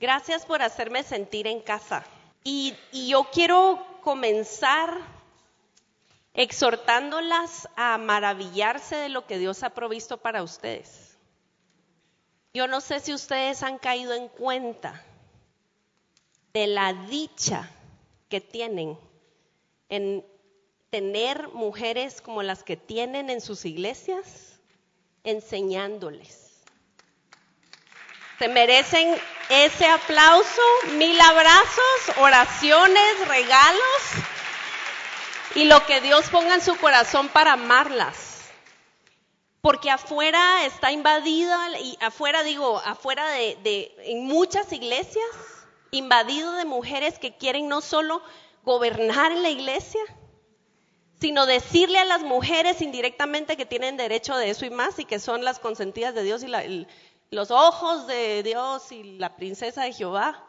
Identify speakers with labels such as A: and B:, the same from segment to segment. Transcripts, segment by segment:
A: Gracias por hacerme sentir en casa. Y, yo quiero comenzar exhortándolas a maravillarse de lo que Dios ha provisto para ustedes. Yo no sé si ustedes han caído en cuenta de la dicha que tienen en tener mujeres como las que tienen en sus iglesias, enseñándoles. Se merecen ese aplauso, mil abrazos, oraciones, regalos y lo que Dios ponga en su corazón para amarlas. Porque afuera está invadida, y afuera digo, afuera de, en muchas iglesias, invadido de mujeres que quieren no solo gobernar en la iglesia, sino decirle a las mujeres indirectamente que tienen derecho de eso y más y que son las consentidas de Dios y la, los ojos de Dios y la princesa de Jehová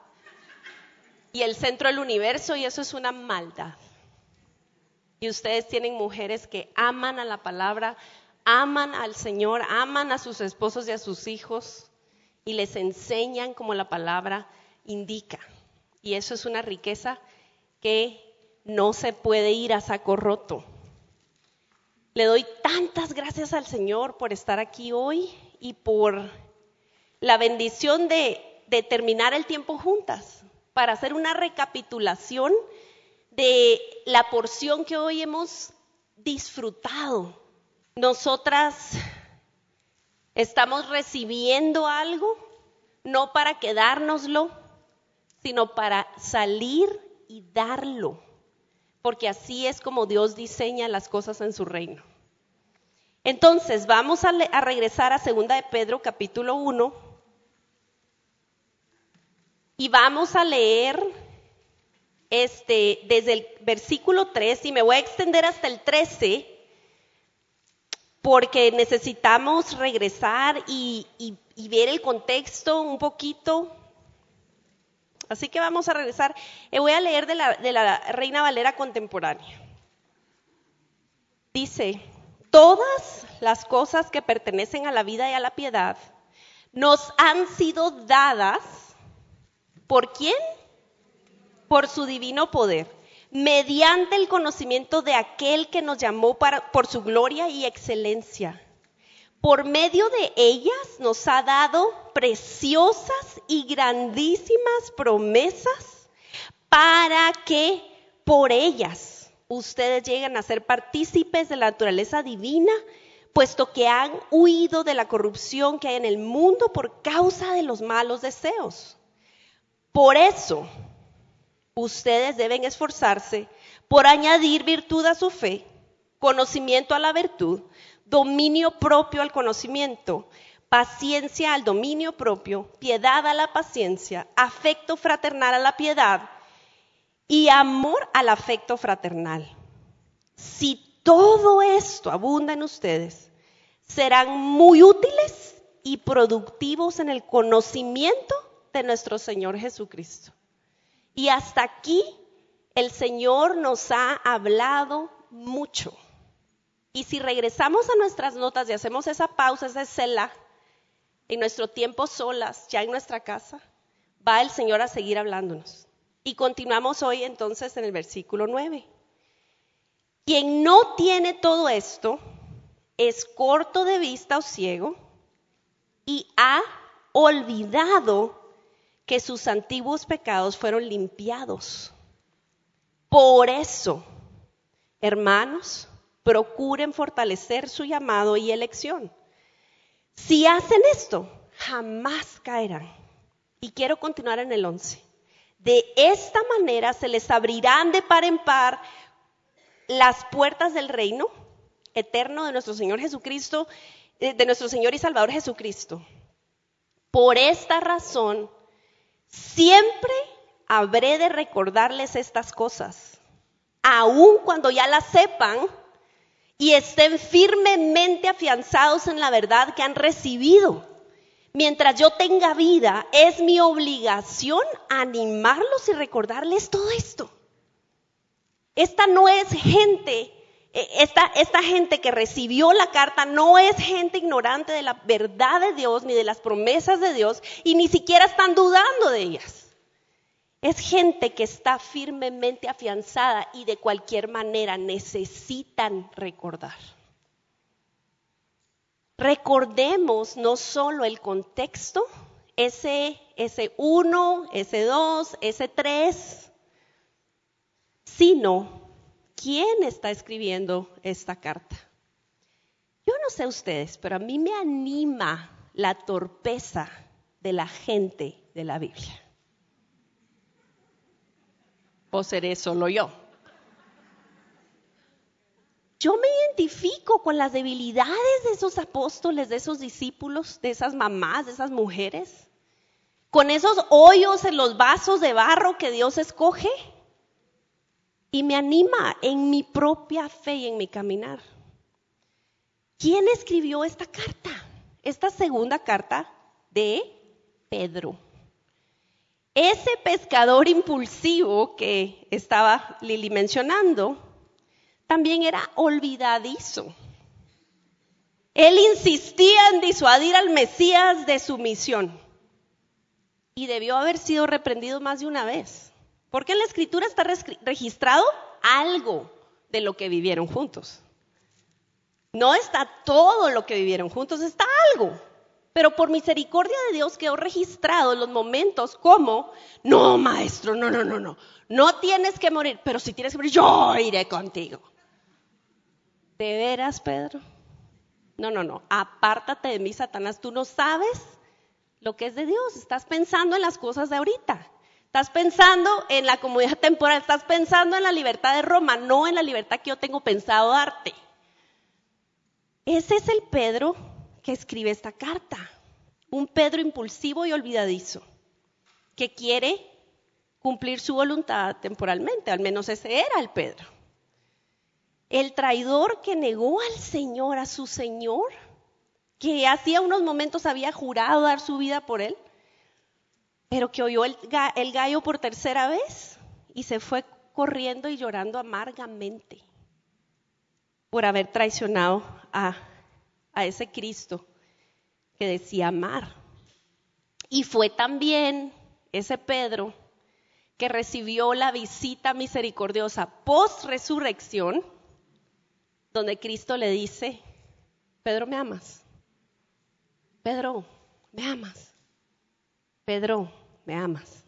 A: y el centro del universo y eso es una maldad. Y ustedes tienen mujeres que aman a la palabra, aman al Señor, aman a sus esposos y a sus hijos y les enseñan como la palabra indica. Y eso es una riqueza que no se puede ir a saco roto. Le doy tantas gracias al Señor por estar aquí hoy y por la bendición de, terminar el tiempo juntas para hacer una recapitulación de la porción que hoy hemos disfrutado. Nosotras estamos recibiendo algo, no para quedárnoslo, sino para salir y darlo, porque así es como Dios diseña las cosas en su reino. Entonces, vamos a, a regresar a Segunda de Pedro capítulo 1 y vamos a leer este, desde el versículo 3 y me voy a extender hasta el 13 porque necesitamos regresar y, y, y ver el contexto un poquito. Así que vamos a regresar. Y voy a leer de la, de la Reina Valera contemporánea. Dice, todas las cosas que pertenecen a la vida y a la piedad nos han sido dadas por quién? por su divino poder, mediante el conocimiento de aquel que nos llamó para, por su gloria y excelencia. Por medio de ellas nos ha dado preciosas y grandísimas promesas para que por ellas ustedes lleguen a ser partícipes de la naturaleza divina, puesto que han huido de la corrupción que hay en el mundo por causa de los malos deseos. Por eso, ustedes deben esforzarse por añadir virtud a su fe, conocimiento a la virtud, dominio propio al conocimiento, paciencia al dominio propio, piedad a la paciencia, afecto fraternal a la piedad y amor al afecto fraternal. Si todo esto abunda en ustedes, serán muy útiles y productivos en el conocimiento de nuestro Señor Jesucristo. Y hasta aquí el Señor nos ha hablado mucho. Y si regresamos a nuestras notas y hacemos esa pausa, esa cela, en nuestro tiempo solas, ya en nuestra casa, va el Señor a seguir hablándonos. Y continuamos hoy entonces en el versículo 9. Quien no tiene todo esto es corto de vista o ciego y ha olvidado que sus antiguos pecados fueron limpiados. Por eso, hermanos, procuren fortalecer su llamado y elección. Si hacen esto, jamás caerán. Y quiero continuar en el 11. De esta manera se les abrirán de par en par las puertas del reino eterno de nuestro Señor Jesucristo, eh, de nuestro Señor y Salvador Jesucristo. Por esta razón, Siempre habré de recordarles estas cosas, aun cuando ya las sepan y estén firmemente afianzados en la verdad que han recibido. Mientras yo tenga vida, es mi obligación animarlos y recordarles todo esto. Esta no es gente esta, esta gente que recibió la carta no es gente ignorante de la verdad de Dios ni de las promesas de Dios y ni siquiera están dudando de ellas. Es gente que está firmemente afianzada y de cualquier manera necesitan recordar. Recordemos no solo el contexto, ese, ese 1, ese 2, ese 3, sino quién está escribiendo esta carta. Yo no sé ustedes, pero a mí me anima la torpeza de la gente de la Biblia. ¿O seré solo yo? Yo me identifico con las debilidades de esos apóstoles, de esos discípulos, de esas mamás, de esas mujeres, con esos hoyos en los vasos de barro que Dios escoge y me anima en mi propia fe y en mi caminar. ¿Quién escribió esta carta? Esta segunda carta de Pedro. Ese pescador impulsivo que estaba Lili mencionando, también era olvidadizo. Él insistía en disuadir al Mesías de su misión y debió haber sido reprendido más de una vez. Porque en la escritura está registrado algo de lo que vivieron juntos. No está todo lo que vivieron juntos, está algo. Pero por misericordia de Dios quedó registrado los momentos como, no, maestro, no, no, no, no, no tienes que morir, pero si tienes que morir, yo iré contigo. ¿De veras, Pedro? No, no, no, apártate de mí, Satanás, tú no sabes lo que es de Dios, estás pensando en las cosas de ahorita. Estás pensando en la comodidad temporal, estás pensando en la libertad de Roma, no en la libertad que yo tengo pensado darte. Ese es el Pedro que escribe esta carta. Un Pedro impulsivo y olvidadizo, que quiere cumplir su voluntad temporalmente, al menos ese era el Pedro. El traidor que negó al Señor, a su Señor, que hacía unos momentos había jurado dar su vida por él, pero que oyó el, gallo por tercera vez y se fue corriendo y llorando amargamente por haber traicionado a a ese Cristo que decía amar. Y fue también ese Pedro que recibió la visita misericordiosa post resurrección, donde Cristo le dice, Pedro, ¿me amas? Pedro, ¿me amas? Pedro, ¿me amas?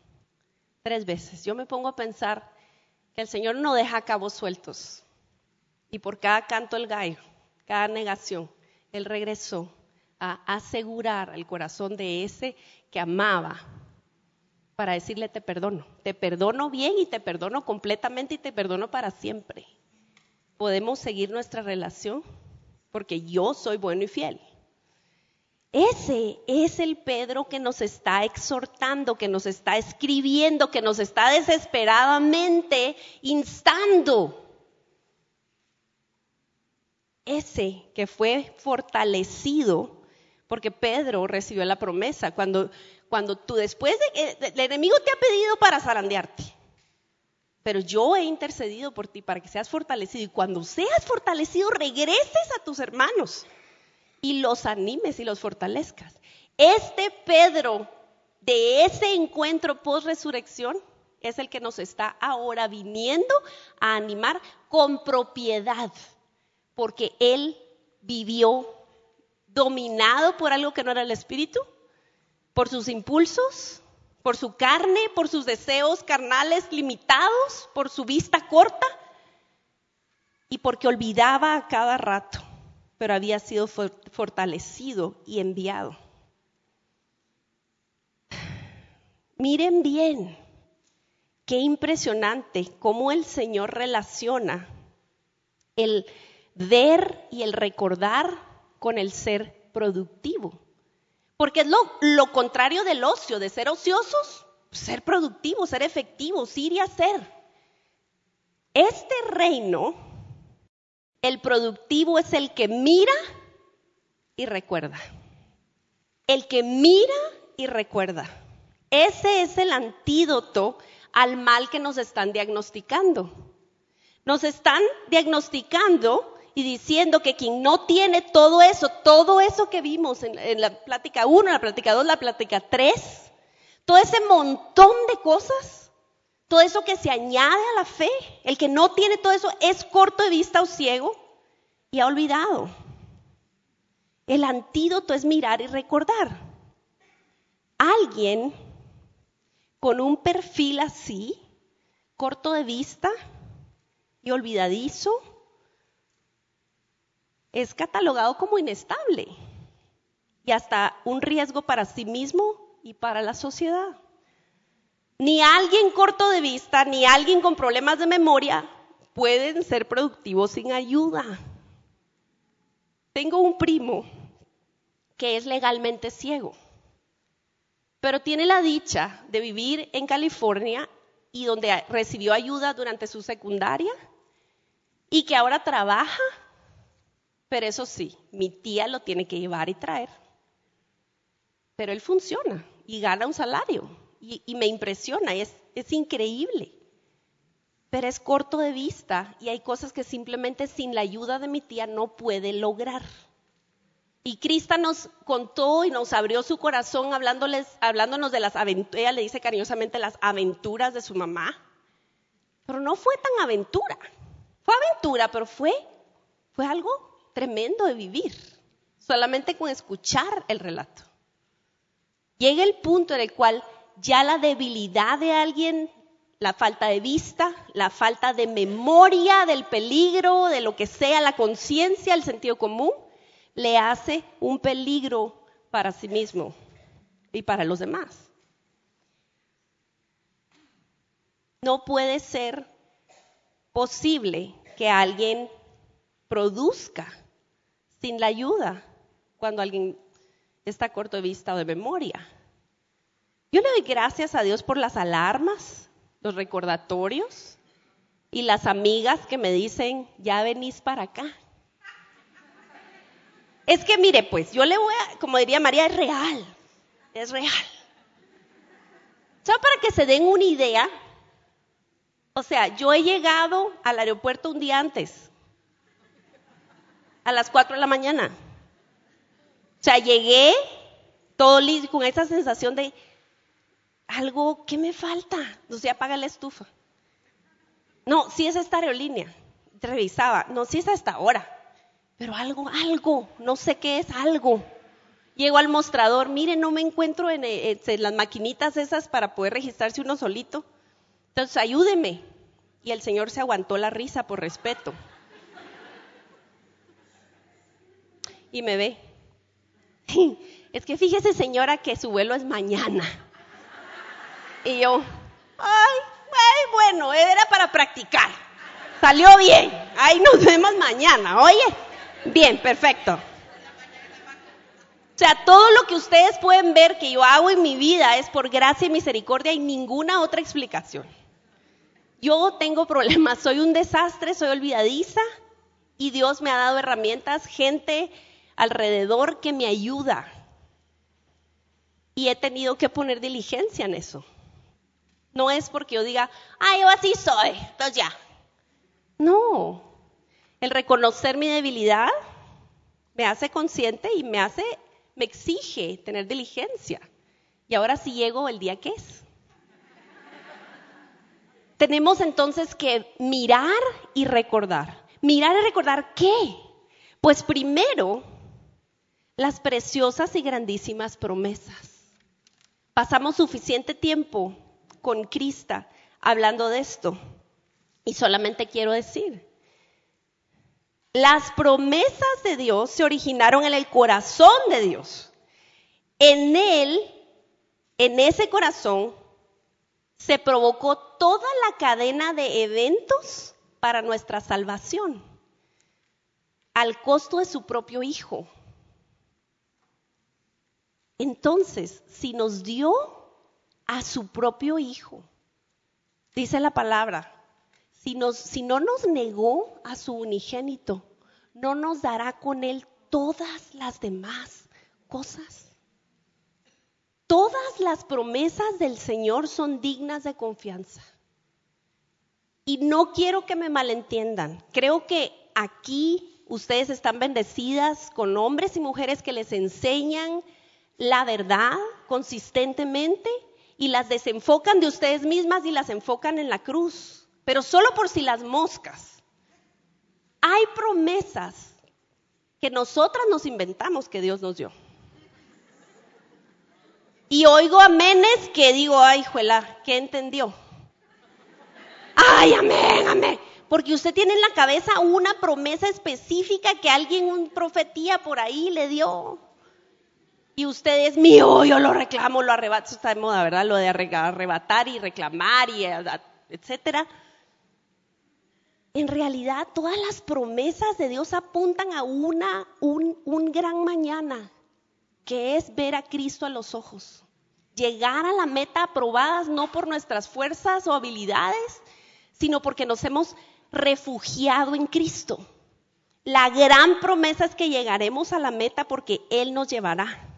A: Tres veces. Yo me pongo a pensar que el Señor no deja cabos sueltos. Y por cada canto el gallo, cada negación, él regresó a asegurar el corazón de ese que amaba para decirle te perdono, te perdono bien y te perdono completamente y te perdono para siempre. Podemos seguir nuestra relación porque yo soy bueno y fiel. Ese es el Pedro que nos está exhortando, que nos está escribiendo, que nos está desesperadamente instando. Ese que fue fortalecido, porque Pedro recibió la promesa, cuando, cuando tú después de el enemigo te ha pedido para zarandearte, pero yo he intercedido por ti para que seas fortalecido y cuando seas fortalecido regreses a tus hermanos y los animes y los fortalezcas. Este Pedro de ese encuentro post resurrección es el que nos está ahora viniendo a animar con propiedad porque él vivió dominado por algo que no era el espíritu, por sus impulsos, por su carne, por sus deseos carnales limitados, por su vista corta y porque olvidaba a cada rato, pero había sido fortalecido y enviado. Miren bien, qué impresionante cómo el Señor relaciona el ver y el recordar con el ser productivo. Porque es lo, contrario del ocio, de ser ociosos, ser productivos, ser efectivos, ir y hacer. Este reino, el productivo es el que mira y recuerda. El que mira y recuerda. Ese es el antídoto al mal que nos están diagnosticando. Nos están diagnosticando y diciendo que quien no tiene todo eso, todo eso que vimos en, la plática 1, la plática 2, la plática 3, todo ese montón de cosas, todo eso que se añade a la fe, el que no tiene todo eso es corto de vista o ciego y ha olvidado. El antídoto es mirar y recordar. Alguien con un perfil así, corto de vista y olvidadizo, es catalogado como inestable y hasta un riesgo para sí mismo y para la sociedad. Ni alguien corto de vista, ni alguien con problemas de memoria pueden ser productivos sin ayuda. Tengo un primo que es legalmente ciego, pero tiene la dicha de vivir en California y donde recibió ayuda durante su secundaria y que ahora trabaja, pero eso sí, mi tía lo tiene que llevar y traer. Pero él funciona y gana un salario y, me impresiona, es, es increíble. Pero es corto de vista y hay cosas que simplemente sin la ayuda de mi tía no puede lograr. Y Crista nos contó y nos abrió su corazón hablándoles, hablándonos de las aventuras, le dice cariñosamente las aventuras de su mamá. Pero no fue tan aventura. Fue aventura, pero fue, fue algo tremendo de vivir. Solamente con escuchar el relato. Llega el punto en el cual ya la debilidad de alguien, la falta de vista, la falta de memoria del peligro, de lo que sea, la conciencia, el sentido común, le hace un peligro para sí mismo y para los demás. No puede ser posible que alguien produzca sin la ayuda cuando alguien está corto de vista o de memoria. Yo le doy gracias a Dios por las alarmas, los recordatorios y las amigas que me dicen, ya venís para acá. Es que mire, pues yo le voy a, como diría María, es real, es real. Solo para que se den una idea, o sea, yo he llegado al aeropuerto un día antes, a las 4 de la mañana. O sea, llegué todo listo, con esa sensación de algo, ¿qué me falta? No se apaga la estufa. No, sí es esta aerolínea. Revisaba, no, sí es hasta ahora pero algo, algo, no sé qué es, algo. Llego al mostrador, mire, no me encuentro en, eh, las maquinitas esas para poder registrarse uno solito. Entonces, ayúdeme. Y el señor se aguantó la risa por respeto. Y me ve. Es que fíjese, señora, que su vuelo es mañana. Y yo, ay, ay, bueno, era para practicar. Salió bien. Ahí nos vemos mañana, oye. Bien, perfecto. O sea, todo lo que ustedes pueden ver que yo hago en mi vida es por gracia y misericordia y ninguna otra explicación. Yo tengo problemas, soy un desastre, soy olvidadiza y Dios me ha dado herramientas, gente alrededor que me ayuda. Y he tenido que poner diligencia en eso. No es porque yo diga, ah, yo así soy, entonces ya. No, el reconocer mi debilidad me hace consciente y me hace, me exige tener diligencia. Y ahora sí llego el día que es. Tenemos entonces que mirar y recordar. Mirar y recordar qué? Pues primero, las preciosas y grandísimas promesas. Pasamos suficiente tiempo con Crista hablando de esto. Y solamente quiero decir, las promesas de Dios se originaron en el corazón de Dios. En Él, en ese corazón, se provocó toda la cadena de eventos para nuestra salvación, al costo de su propio Hijo. Entonces, si nos dio a su propio Hijo, dice la palabra, si, no nos negó a su unigénito, no nos dará con él todas las demás cosas. Todas las promesas del Señor son dignas de confianza. Y no quiero que me malentiendan. Creo que aquí ustedes están bendecidas con hombres y mujeres que les enseñan la verdad consistentemente y las desenfocan de ustedes mismas y las enfocan en la cruz, pero solo por si las moscas. Hay promesas que nosotras nos inventamos que Dios nos dio. Y oigo aménes que digo, ay, juela, ¿qué entendió? Ay, amén, amén. Porque usted tiene en la cabeza una promesa específica que alguien, un profetía por ahí le dio. Y usted es mío, yo lo reclamo, lo arrebato. Eso está de moda, ¿verdad? Lo de arrebatar y reclamar y etcétera. En realidad, todas las promesas de Dios apuntan a una, un, un gran mañana, que es ver a Cristo a los ojos. Llegar a la meta aprobadas no por nuestras fuerzas o habilidades, sino porque nos hemos refugiado en Cristo. La gran promesa es que llegaremos a la meta porque Él nos llevará.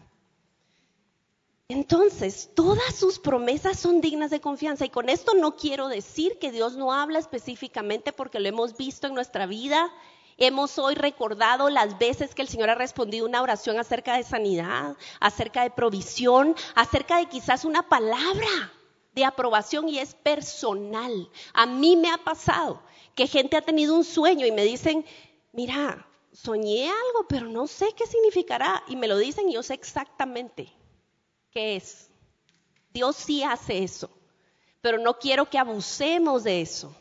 A: Entonces, todas sus promesas son dignas de confianza. Y con esto no quiero decir que Dios no habla específicamente porque lo hemos visto en nuestra vida. Hemos hoy recordado las veces que el Señor ha respondido una oración acerca de sanidad, acerca de provisión, acerca de quizás una palabra de aprobación y es personal. A mí me ha pasado que gente ha tenido un sueño y me dicen, mira, soñé algo, pero no sé qué significará. Y me lo dicen y yo sé exactamente qué es. Dios sí hace eso, pero no quiero que abusemos de eso.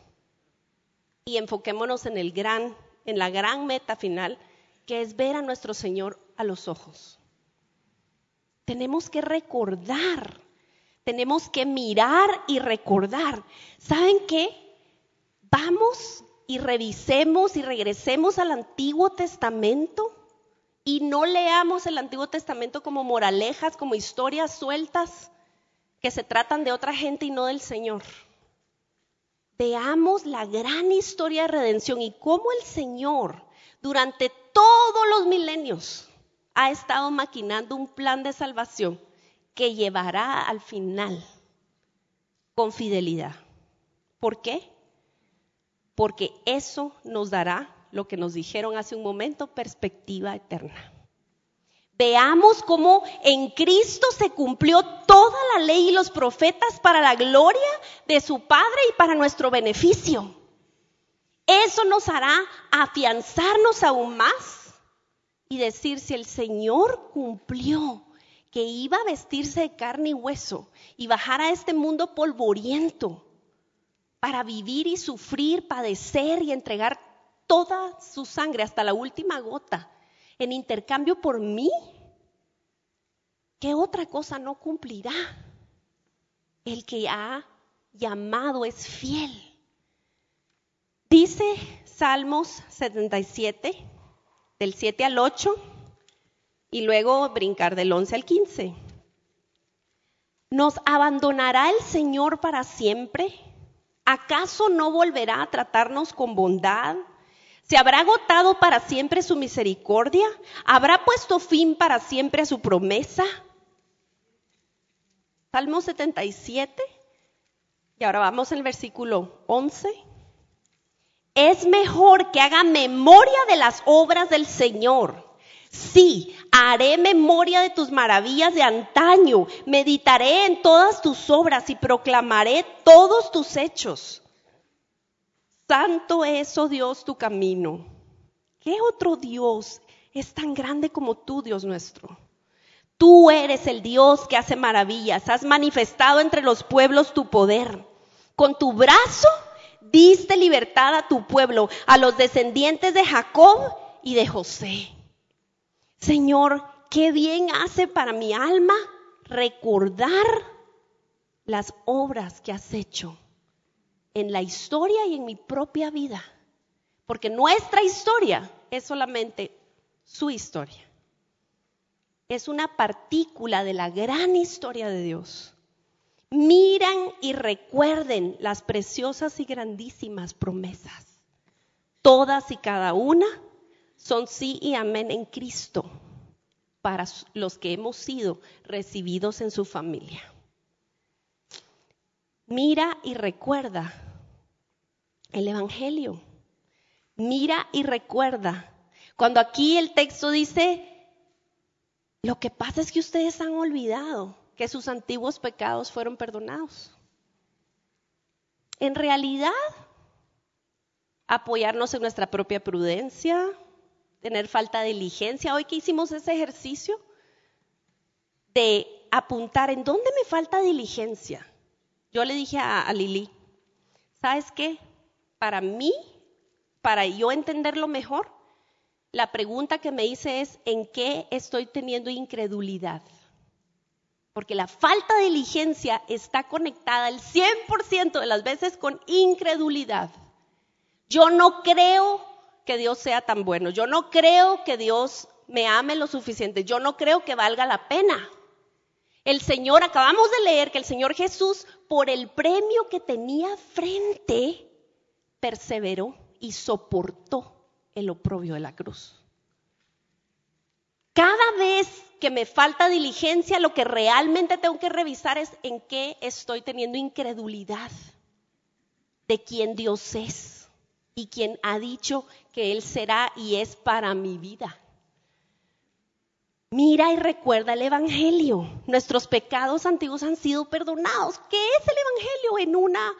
A: Y enfoquémonos en el gran, en la gran meta final, que es ver a nuestro Señor a los ojos. Tenemos que recordar tenemos que mirar y recordar. ¿Saben qué? Vamos y revisemos y regresemos al Antiguo Testamento y no leamos el Antiguo Testamento como moralejas, como historias sueltas que se tratan de otra gente y no del Señor. Veamos la gran historia de redención y cómo el Señor durante todos los milenios ha estado maquinando un plan de salvación que llevará al final con fidelidad. ¿Por qué? Porque eso nos dará lo que nos dijeron hace un momento, perspectiva eterna. Veamos cómo en Cristo se cumplió toda la ley y los profetas para la gloria de su Padre y para nuestro beneficio. Eso nos hará afianzarnos aún más y decir si el Señor cumplió que iba a vestirse de carne y hueso y bajar a este mundo polvoriento para vivir y sufrir, padecer y entregar toda su sangre hasta la última gota en intercambio por mí, ¿qué otra cosa no cumplirá? El que ha llamado es fiel. Dice Salmos 77, del 7 al 8 y luego brincar del 11 al 15. ¿Nos abandonará el Señor para siempre? ¿Acaso no volverá a tratarnos con bondad? ¿Se habrá agotado para siempre su misericordia? ¿Habrá puesto fin para siempre a su promesa? Salmo 77. Y ahora vamos al versículo 11. Es mejor que haga memoria de las obras del Señor Sí, haré memoria de tus maravillas de antaño, meditaré en todas tus obras y proclamaré todos tus hechos. Santo es, oh Dios, tu camino. ¿Qué otro Dios es tan grande como tú, Dios nuestro? Tú eres el Dios que hace maravillas, has manifestado entre los pueblos tu poder. Con tu brazo diste libertad a tu pueblo, a los descendientes de Jacob y de José. Señor, qué bien hace para mi alma recordar las obras que has hecho en la historia y en mi propia vida. Porque nuestra historia es solamente su historia. Es una partícula de la gran historia de Dios. Miran y recuerden las preciosas y grandísimas promesas. Todas y cada una son sí y amén en Cristo para los que hemos sido recibidos en su familia. Mira y recuerda el Evangelio. Mira y recuerda. Cuando aquí el texto dice, lo que pasa es que ustedes han olvidado que sus antiguos pecados fueron perdonados. En realidad, apoyarnos en nuestra propia prudencia, tener falta de diligencia. Hoy que hicimos ese ejercicio de apuntar en dónde me falta diligencia. Yo le dije a, Lili, ¿sabes qué? Para mí, para yo entenderlo mejor, la pregunta que me hice es, ¿en qué estoy teniendo incredulidad? Porque la falta de diligencia está conectada el 100% de las veces con incredulidad. Yo no creo que Dios sea tan bueno. Yo no creo que Dios me ame lo suficiente. Yo no creo que valga la pena. El Señor, acabamos de leer que el Señor Jesús, por el premio que tenía frente, perseveró y soportó el oprobio de la cruz. Cada vez que me falta diligencia, lo que realmente tengo que revisar es en qué estoy teniendo incredulidad de quién Dios es y quien ha dicho que Él será y es para mi vida. Mira y recuerda el Evangelio. Nuestros pecados antiguos han sido perdonados. ¿Qué es el Evangelio en una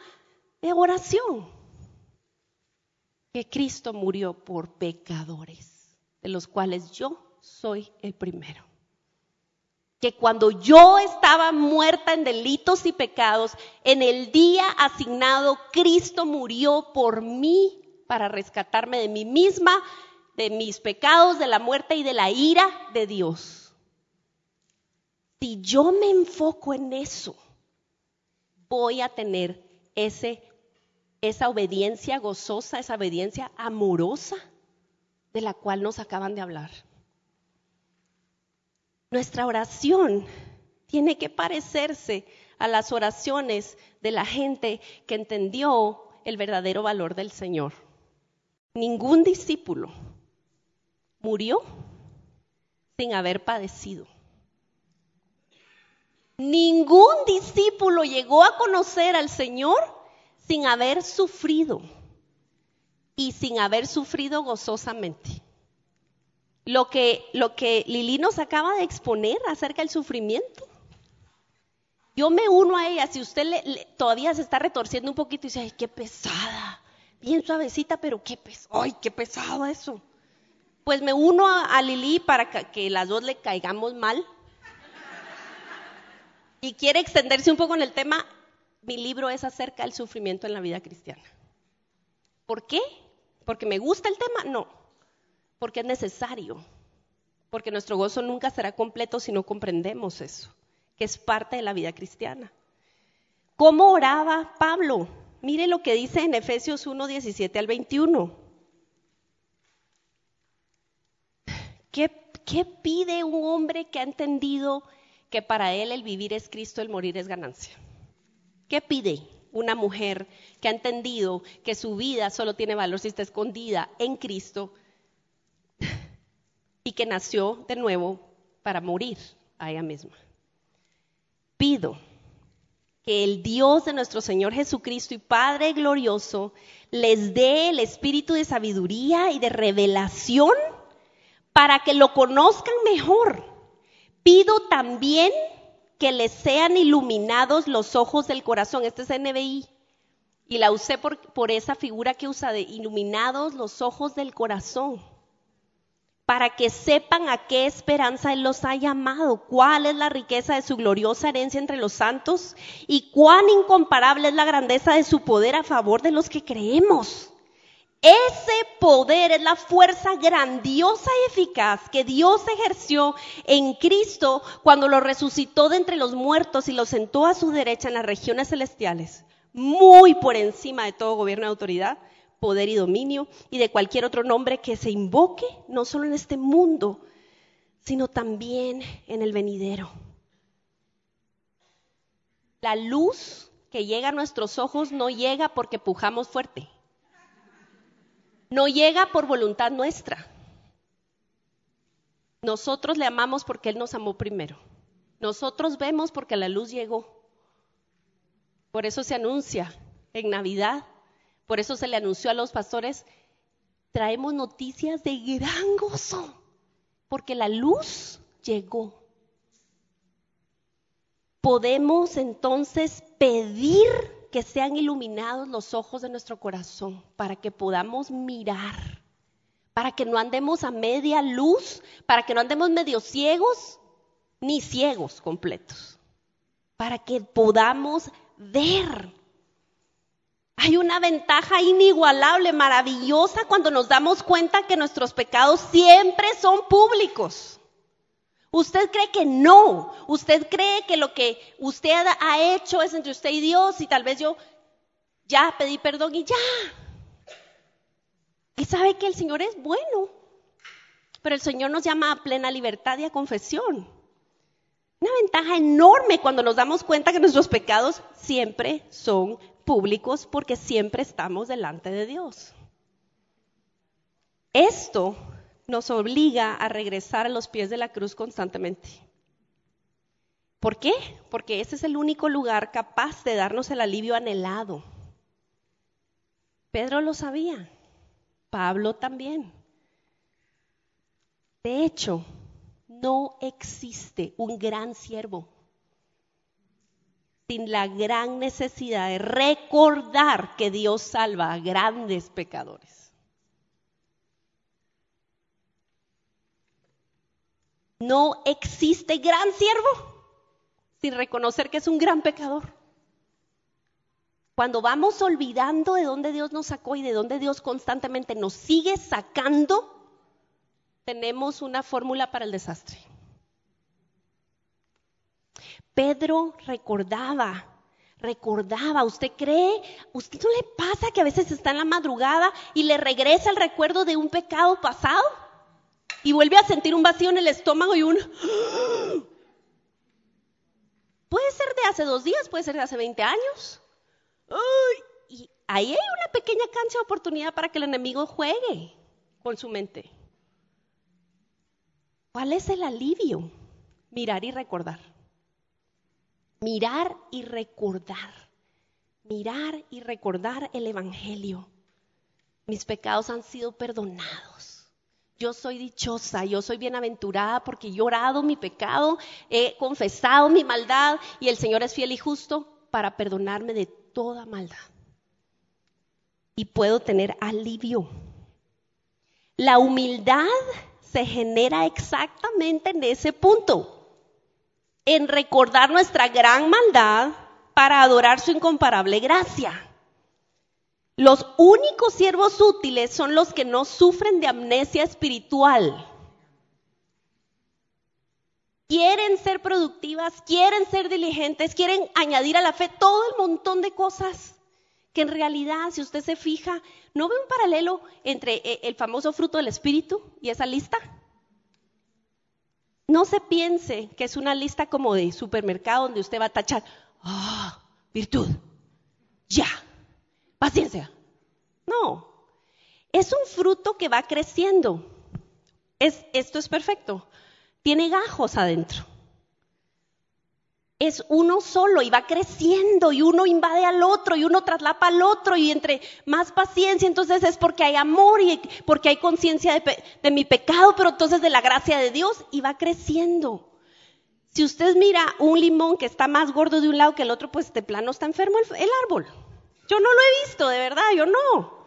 A: oración? Que Cristo murió por pecadores, de los cuales yo soy el primero que cuando yo estaba muerta en delitos y pecados, en el día asignado, Cristo murió por mí para rescatarme de mí misma, de mis pecados, de la muerte y de la ira de Dios. Si yo me enfoco en eso, voy a tener ese, esa obediencia gozosa, esa obediencia amorosa de la cual nos acaban de hablar. Nuestra oración tiene que parecerse a las oraciones de la gente que entendió el verdadero valor del Señor. Ningún discípulo murió sin haber padecido. Ningún discípulo llegó a conocer al Señor sin haber sufrido y sin haber sufrido gozosamente. Lo que, Lili nos acaba de exponer acerca del sufrimiento. Yo me uno a ella. Si usted todavía se está retorciendo un poquito y dice, ay, qué pesada bien suavecita, pero qué pesado, ¡ay, qué pesado eso! Pues me uno a, Lili para que, las dos le caigamos mal. Y quiere extenderse un poco en el tema, mi libro es acerca del sufrimiento en la vida cristiana. ¿Por qué? ¿Porque me gusta el tema? No, porque es necesario, porque nuestro gozo nunca será completo si no comprendemos eso, que es parte de la vida cristiana. ¿Cómo oraba Pablo? Mire lo que dice en Efesios 1, 17 al 21. ¿Qué, ¿Qué pide un hombre que ha entendido que para él el vivir es Cristo, el morir es ganancia? ¿Qué pide una mujer que ha entendido que su vida solo tiene valor si está escondida en Cristo y que nació de nuevo para morir a ella misma? Pido que el Dios de nuestro Señor Jesucristo y Padre glorioso les dé el espíritu de sabiduría y de revelación para que lo conozcan mejor. Pido también que les sean iluminados los ojos del corazón. Este es NBI. Y la usé por, por esa figura que usa de iluminados los ojos del corazón para que sepan a qué esperanza Él los ha llamado, cuál es la riqueza de su gloriosa herencia entre los santos y cuán incomparable es la grandeza de su poder a favor de los que creemos. Ese poder es la fuerza grandiosa y eficaz que Dios ejerció en Cristo cuando lo resucitó de entre los muertos y lo sentó a su derecha en las regiones celestiales, muy por encima de todo gobierno y autoridad poder y dominio y de cualquier otro nombre que se invoque, no solo en este mundo, sino también en el venidero. La luz que llega a nuestros ojos no llega porque pujamos fuerte, no llega por voluntad nuestra. Nosotros le amamos porque Él nos amó primero. Nosotros vemos porque la luz llegó. Por eso se anuncia en Navidad Por eso se le anunció a los pastores, traemos noticias de gran gozo, porque la luz llegó. Podemos entonces pedir que sean iluminados los ojos de nuestro corazón para que podamos mirar, para que no andemos a media luz, para que no andemos medio ciegos ni ciegos completos, para que podamos ver. Hay una ventaja inigualable, maravillosa, cuando nos damos cuenta que nuestros pecados siempre son públicos. Usted cree que no, usted cree que lo que usted ha hecho es entre usted y Dios y tal vez yo ya pedí perdón y ya. Y sabe que el Señor es bueno, pero el Señor nos llama a plena libertad y a confesión. Una ventaja enorme cuando nos damos cuenta que nuestros pecados siempre son públicos porque siempre estamos delante de Dios. Esto nos obliga a regresar a los pies de la cruz constantemente. ¿Por qué? Porque ese es el único lugar capaz de darnos el alivio anhelado. Pedro lo sabía, Pablo también. De hecho, no existe un gran siervo sin la gran necesidad de recordar que Dios salva a grandes pecadores. No existe gran siervo sin reconocer que es un gran pecador. Cuando vamos olvidando de dónde Dios nos sacó y de dónde Dios constantemente nos sigue sacando, tenemos una fórmula para el desastre. Pedro recordaba, recordaba, ¿usted cree? ¿Usted no le pasa que a veces está en la madrugada y le regresa el recuerdo de un pecado pasado? Y vuelve a sentir un vacío en el estómago y un... Puede ser de hace dos días, puede ser de hace 20 años. y ahí hay una pequeña cancha de oportunidad para que el enemigo juegue con su mente. ¿Cuál es el alivio? Mirar y recordar. Mirar y recordar. Mirar y recordar el Evangelio. Mis pecados han sido perdonados. Yo soy dichosa, yo soy bienaventurada porque he llorado mi pecado, he confesado mi maldad y el Señor es fiel y justo para perdonarme de toda maldad. Y puedo tener alivio. La humildad se genera exactamente en ese punto, en recordar nuestra gran maldad para adorar su incomparable gracia. Los únicos siervos útiles son los que no sufren de amnesia espiritual. Quieren ser productivas, quieren ser diligentes, quieren añadir a la fe todo el montón de cosas que en realidad, si usted se fija, ¿no ve un paralelo entre eh, el famoso fruto del Espíritu y esa lista? No se piense que es una lista como de supermercado donde usted va a tachar, ah, virtud, ya, paciencia. No, es un fruto que va creciendo. Es, esto es perfecto. Tiene gajos adentro es uno solo y va creciendo y uno invade al otro y uno traslapa al otro y entre más paciencia entonces es porque hay amor y porque hay conciencia de, de, mi pecado, pero entonces de la gracia de Dios y va creciendo. Si usted mira un limón que está más gordo de un lado que el otro, pues de plano está enfermo el, el árbol. Yo no lo he visto, de verdad, yo no.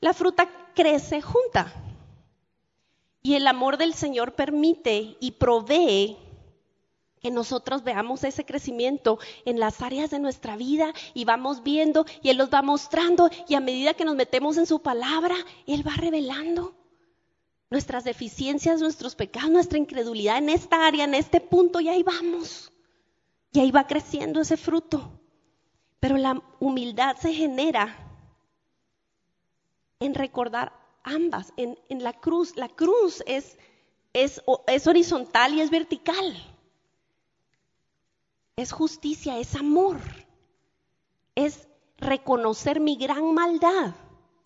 A: La fruta crece junta. Y el amor del Señor permite y provee que nosotros veamos ese crecimiento en las áreas de nuestra vida y vamos viendo y Él los va mostrando y a medida que nos metemos en su palabra, Él va revelando nuestras deficiencias, nuestros pecados, nuestra incredulidad en esta área, en este punto y ahí vamos. Y ahí va creciendo ese fruto. Pero la humildad se genera en recordar ambas, en, la cruz. La cruz es, horizontal y es vertical es justicia, es amor, es reconocer mi gran maldad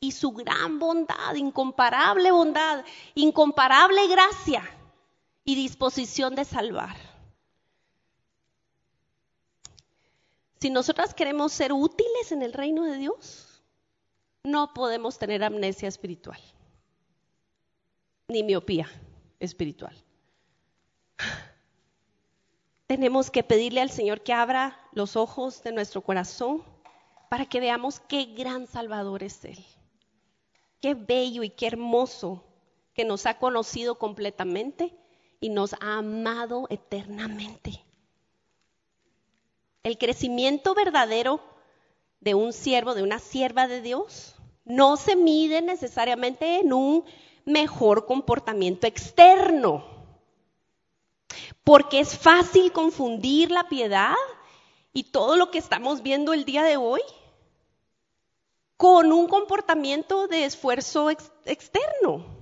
A: y su gran bondad, incomparable bondad, incomparable gracia y disposición de salvar. Si nosotras queremos ser útiles en el reino de Dios, no podemos tener amnesia espiritual, ni miopía espiritual. Tenemos que pedirle al Señor que abra los ojos de nuestro corazón para que veamos qué gran Salvador es Él. Qué bello y qué hermoso que nos ha conocido completamente y nos ha amado eternamente. El crecimiento verdadero de un siervo, de una sierva de Dios, no se mide necesariamente en un mejor comportamiento externo, porque es fácil confundir la piedad y todo lo que estamos viendo el día de hoy con un comportamiento de esfuerzo externo.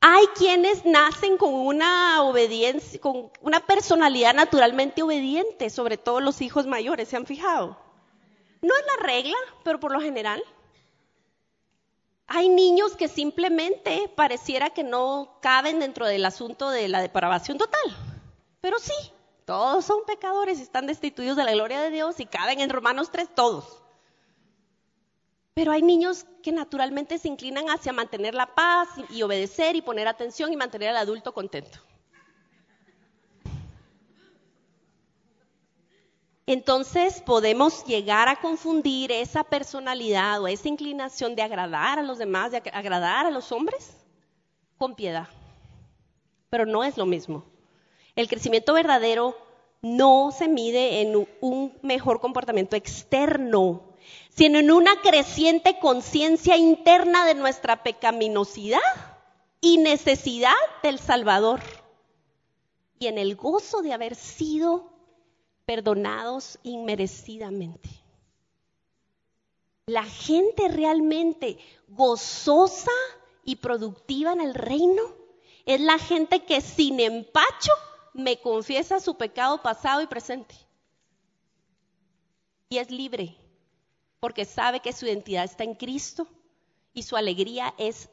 A: Hay quienes nacen con una obediencia, con una personalidad naturalmente obediente, sobre todo los hijos mayores, ¿se han fijado? No es la regla, pero por lo general. Hay niños que simplemente pareciera que no caben dentro del asunto de la depravación total, pero sí, todos son pecadores y están destituidos de la gloria de Dios y caben en Romanos 3 todos. Pero hay niños que naturalmente se inclinan hacia mantener la paz y obedecer y poner atención y mantener al adulto contento. Entonces podemos llegar a confundir esa personalidad o esa inclinación de agradar a los demás, de agradar a los hombres, con piedad. Pero no es lo mismo. El crecimiento verdadero no se mide en un mejor comportamiento externo, sino en una creciente conciencia interna de nuestra pecaminosidad y necesidad del Salvador, y en el gozo de haber sido perdonados inmerecidamente. La gente realmente gozosa y productiva en el reino es la gente que sin empacho me confiesa su pecado pasado y presente. Y es libre porque sabe que su identidad está en Cristo y su alegría es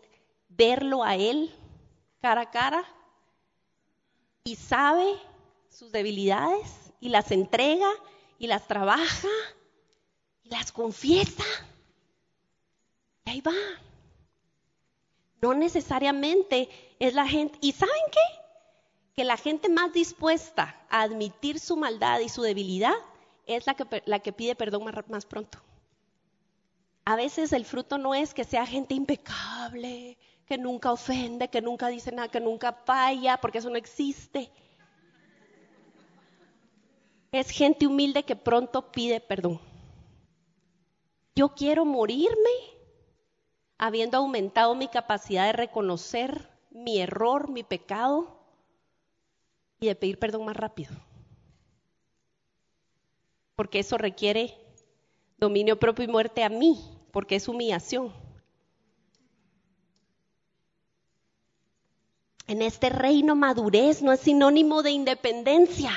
A: verlo a Él cara a cara y sabe sus debilidades y las entrega y las trabaja y las confiesa. Y ahí va. No necesariamente es la gente. ¿Y saben qué? Que la gente más dispuesta a admitir su maldad y su debilidad es la que, la que pide perdón más, más pronto a veces el fruto no es que sea gente impecable, que nunca ofende, que nunca dice nada, que nunca falla, porque eso no existe. Es gente humilde que pronto pide perdón. Yo quiero morirme habiendo aumentado mi capacidad de reconocer mi error, mi pecado y de pedir perdón más rápido. Porque eso requiere dominio propio y muerte a mí porque es humillación. En este reino madurez no es sinónimo de independencia,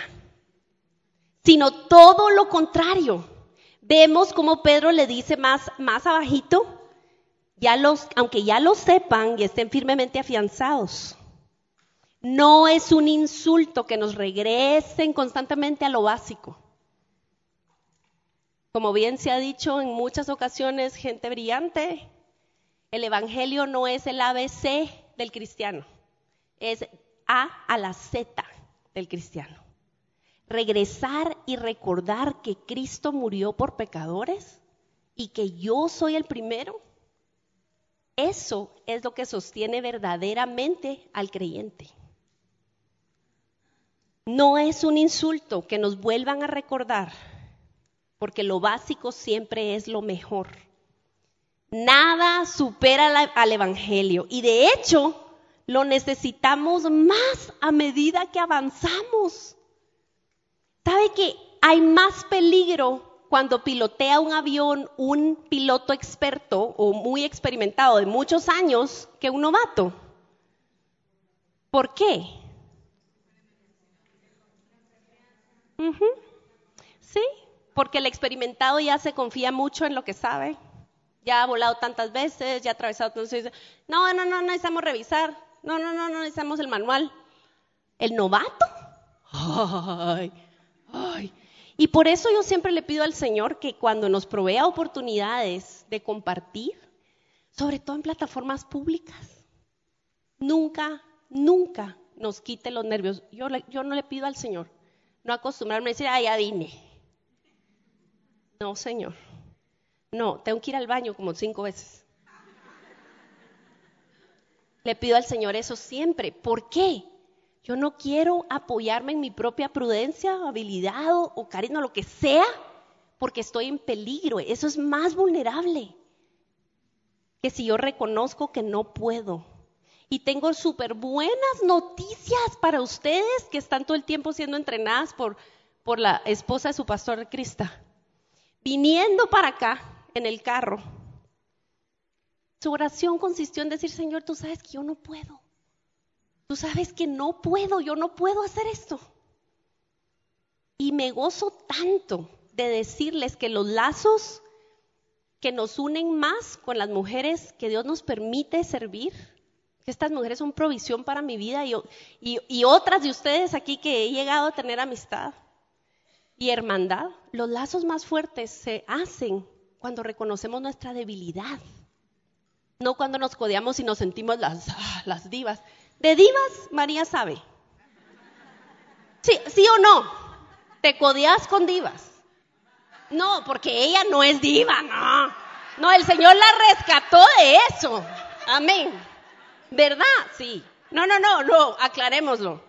A: sino todo lo contrario. Vemos como Pedro le dice más, más abajito, ya los, aunque ya lo sepan y estén firmemente afianzados. No es un insulto que nos regresen constantemente a lo básico. Como bien se ha dicho en muchas ocasiones, gente brillante, el Evangelio no es el ABC del cristiano, es A a la Z del cristiano. Regresar y recordar que Cristo murió por pecadores y que yo soy el primero, eso es lo que sostiene verdaderamente al creyente. No es un insulto que nos vuelvan a recordar porque lo básico siempre es lo mejor. Nada supera al Evangelio y de hecho lo necesitamos más a medida que avanzamos. ¿Sabe que hay más peligro cuando pilotea un avión un piloto experto o muy experimentado de muchos años que un novato? ¿Por qué? Sí, porque el experimentado ya se confía mucho en lo que sabe, ya ha volado tantas veces, ya ha atravesado tantas No, no, no, no necesitamos revisar, no, no, no, no necesitamos el manual. ¿El novato? Ay, ay. Y por eso yo siempre le pido al Señor que cuando nos provea oportunidades de compartir, sobre todo en plataformas públicas. Nunca, nunca nos quite los nervios. Yo, yo no le pido al Señor no acostumbrarme a decir, ah, ya vine. No, Señor. No, tengo que ir al baño como cinco veces. Le pido al Señor eso siempre. ¿Por qué? Yo no quiero apoyarme en mi propia prudencia, habilidad o, cariño, lo que sea, porque estoy en peligro. Eso es más vulnerable que si yo reconozco que no puedo. Y tengo súper buenas noticias para ustedes que están todo el tiempo siendo entrenadas por, por la esposa de su pastor Crista. Viniendo para acá en el carro, su oración consistió en decir, Señor, tú sabes que yo no puedo. Tú sabes que no puedo, yo no puedo hacer esto. Y me gozo tanto de decirles que los lazos que nos unen más con las mujeres que Dios nos permite servir, que estas mujeres son provisión para mi vida y, y otras de ustedes aquí que he llegado a tener amistad y hermandad, los lazos más fuertes se hacen cuando reconocemos nuestra debilidad, no cuando nos codeamos y nos sentimos las, ah, las divas. De divas, María sabe. Sí, sí o no. Te codeas con divas. No, porque ella no es diva, no. No, el Señor la rescató de eso. Amén. ¿Verdad? Sí. No, no, no, no, aclarémoslo.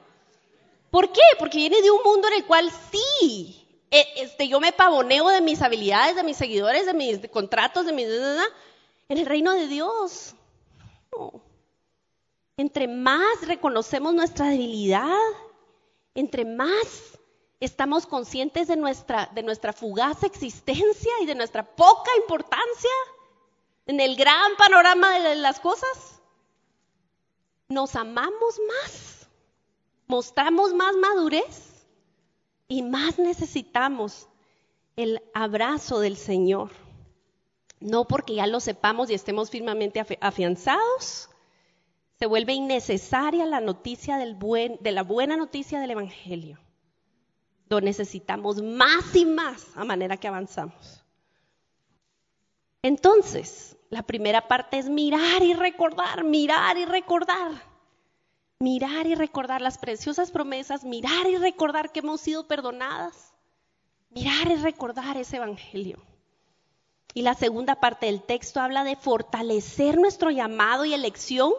A: ¿Por qué? Porque viene de un mundo en el cual sí, este, yo me pavoneo de mis habilidades, de mis seguidores, de mis contratos, de mis... En el reino de Dios. Entre más reconocemos nuestra debilidad, entre más estamos conscientes de nuestra, de nuestra fugaz existencia y de nuestra poca importancia en el gran panorama de las cosas, nos amamos más, mostramos más madurez y más necesitamos el abrazo del Señor. No porque ya lo sepamos y estemos firmemente afianzados, se vuelve innecesaria la noticia del buen, de la buena noticia del Evangelio. Lo necesitamos más y más a manera que avanzamos. Entonces, la primera parte es mirar y recordar, mirar y recordar. Mirar y recordar las preciosas promesas, mirar y recordar que hemos sido perdonadas. Mirar y recordar ese Evangelio. Y la segunda parte del texto habla de fortalecer nuestro llamado y elección.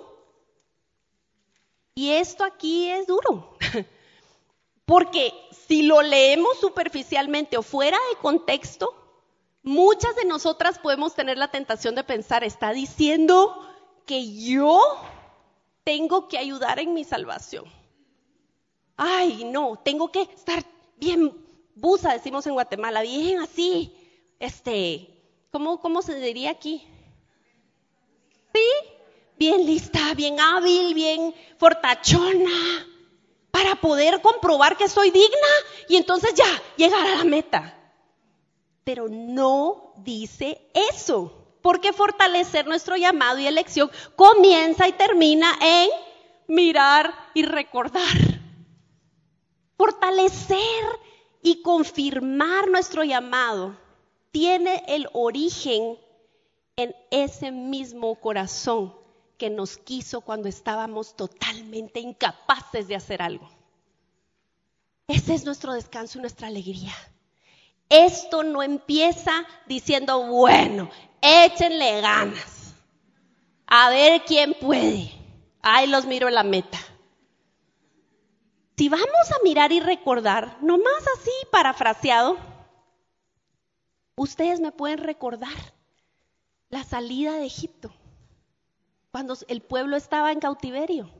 A: Y esto aquí es duro, porque si lo leemos superficialmente o fuera de contexto, muchas de nosotras podemos tener la tentación de pensar, está diciendo que yo tengo que ayudar en mi salvación. Ay, no, tengo que estar bien busa, decimos en Guatemala, bien así, este, ¿cómo, cómo se diría aquí? ¿Sí? Bien lista, bien hábil, bien fortachona, para poder comprobar que soy digna y entonces ya llegar a la meta. Pero no dice eso, porque fortalecer nuestro llamado y elección comienza y termina en mirar y recordar. Fortalecer y confirmar nuestro llamado tiene el origen en ese mismo corazón que nos quiso cuando estábamos totalmente incapaces de hacer algo. Ese es nuestro descanso y nuestra alegría. Esto no empieza diciendo, bueno, échenle ganas. A ver quién puede. Ahí los miro en la meta. Si vamos a mirar y recordar, nomás así parafraseado, Ustedes me pueden recordar la salida de Egipto, cuando el pueblo estaba en cautiverio.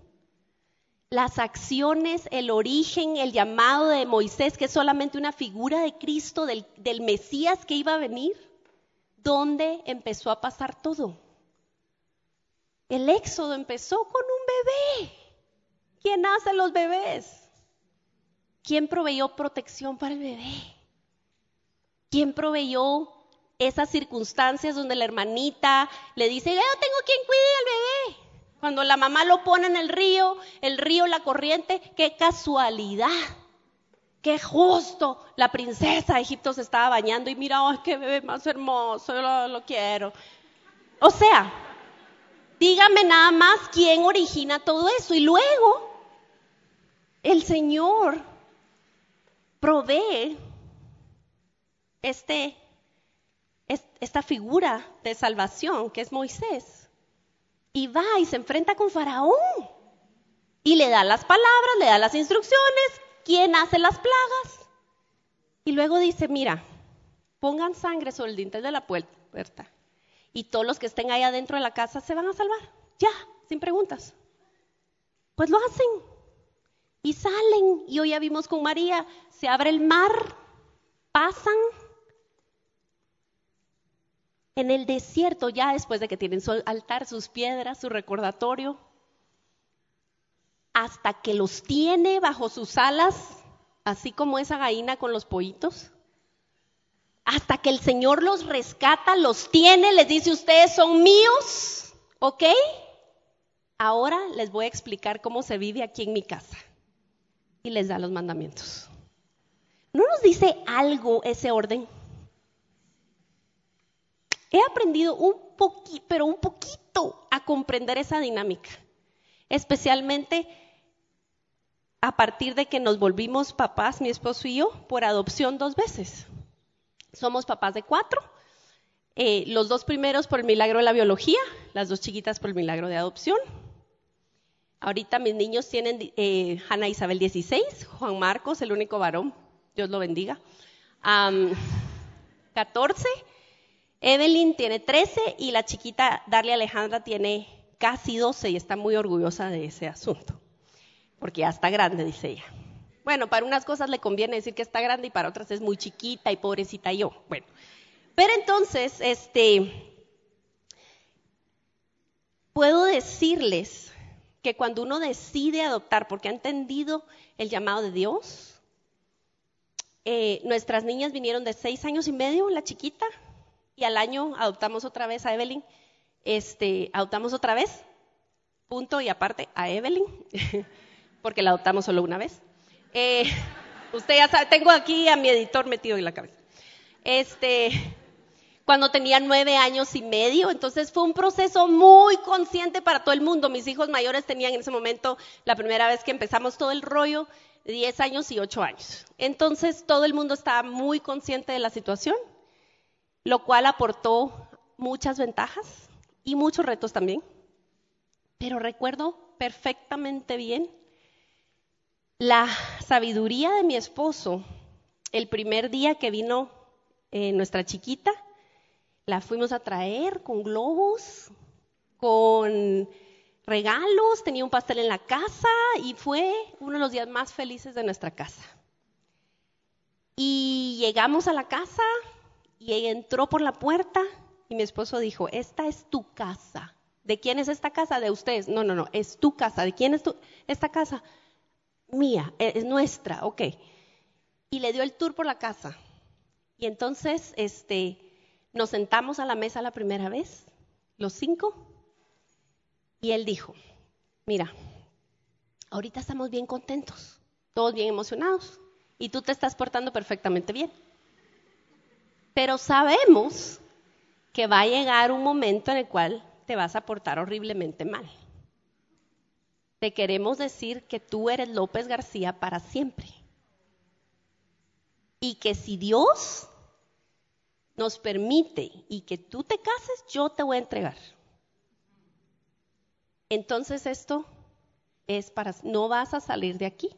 A: Las acciones, el origen, el llamado de Moisés, que es solamente una figura de Cristo, del, Mesías que iba a venir, ¿dónde empezó a pasar todo? El éxodo empezó con un bebé. ¿Quién hace los bebés? ¿Quién proveyó protección para el bebé? ¿Quién proveyó esas circunstancias donde la hermanita le dice, yo tengo quien cuide al bebé? Cuando la mamá lo pone en el río, el río, la corriente, qué casualidad. Qué justo, la princesa de Egipto se estaba bañando y mira, qué bebé más hermoso, yo lo, lo quiero. O sea, Dígame nada más quién origina todo eso. Y luego, el Señor provee este, esta figura de salvación que es Moisés. Y va y se enfrenta con Faraón. Y le da las palabras, le da las instrucciones, quién hace las plagas. Y luego dice, mira, pongan sangre sobre el dintel de la puerta. Y todos los que estén ahí adentro de la casa se van a salvar. Ya, sin preguntas. Pues lo hacen. Y salen. Y hoy ya vimos con María, se abre el mar, pasan. En el desierto, ya después de que tienen su altar, sus piedras, su recordatorio, hasta que los tiene bajo sus alas, así como esa gallina con los pollitos. Hasta que el Señor los rescata, los tiene, les dice, ustedes son míos, ¿ok? Ahora les voy a explicar cómo se vive aquí en mi casa. Y les da los mandamientos. ¿No nos dice algo ese orden? He aprendido un poquito, pero un poquito a comprender esa dinámica, especialmente a partir de que nos volvimos papás, mi esposo y yo, por adopción dos veces. Somos papás de cuatro, eh, los dos primeros por el milagro de la biología, las dos chiquitas por el milagro de adopción. Ahorita mis niños tienen eh, Hanna Isabel 16, Juan Marcos, el único varón, Dios lo bendiga. 14, Evelyn tiene 13 y la chiquita Darlia Alejandra tiene casi 12 y está muy orgullosa de ese asunto porque ya está grande, dice ella. Bueno, para unas cosas le conviene decir que está grande y para otras es muy chiquita y pobrecita yo. Bueno, pero entonces, este, puedo decirles que cuando uno decide adoptar, porque ha entendido el llamado de Dios, eh, nuestras niñas vinieron de seis años y medio, la chiquita, y al año adoptamos otra vez a Evelyn, este, adoptamos otra vez, punto y aparte a Evelyn. porque la adoptamos solo una vez. Eh, usted ya sabe, tengo aquí a mi editor metido en la cabeza. Este, cuando tenía nueve años y medio, entonces fue un proceso muy consciente para todo el mundo. Mis hijos mayores tenían en ese momento, la primera vez que empezamos todo el rollo, diez años y ocho años. Entonces todo el mundo estaba muy consciente de la situación, lo cual aportó muchas ventajas y muchos retos también. Pero recuerdo perfectamente bien la sabiduría de mi esposo, el primer día que vino eh, nuestra chiquita, la fuimos a traer con globos, con regalos, tenía un pastel en la casa y fue uno de los días más felices de nuestra casa. Y llegamos a la casa y ella entró por la puerta y mi esposo dijo, esta es tu casa. ¿De quién es esta casa? De ustedes. No, no, no, es tu casa. ¿De quién es esta casa? mía, e, es nuestra, ok. Y le dio el tour por la casa. Y entonces, este, nos sentamos a la mesa la primera vez, los cinco, y él dijo, mira, ahorita estamos bien contentos, todos bien emocionados, y tú te estás portando perfectamente bien. Pero sabemos que va a llegar un momento en el cual te vas a portar horriblemente mal te queremos decir que tú eres López García para siempre. Y que si Dios nos permite y que tú te cases, yo te voy a entregar. Entonces esto es para, no vas a salir de aquí,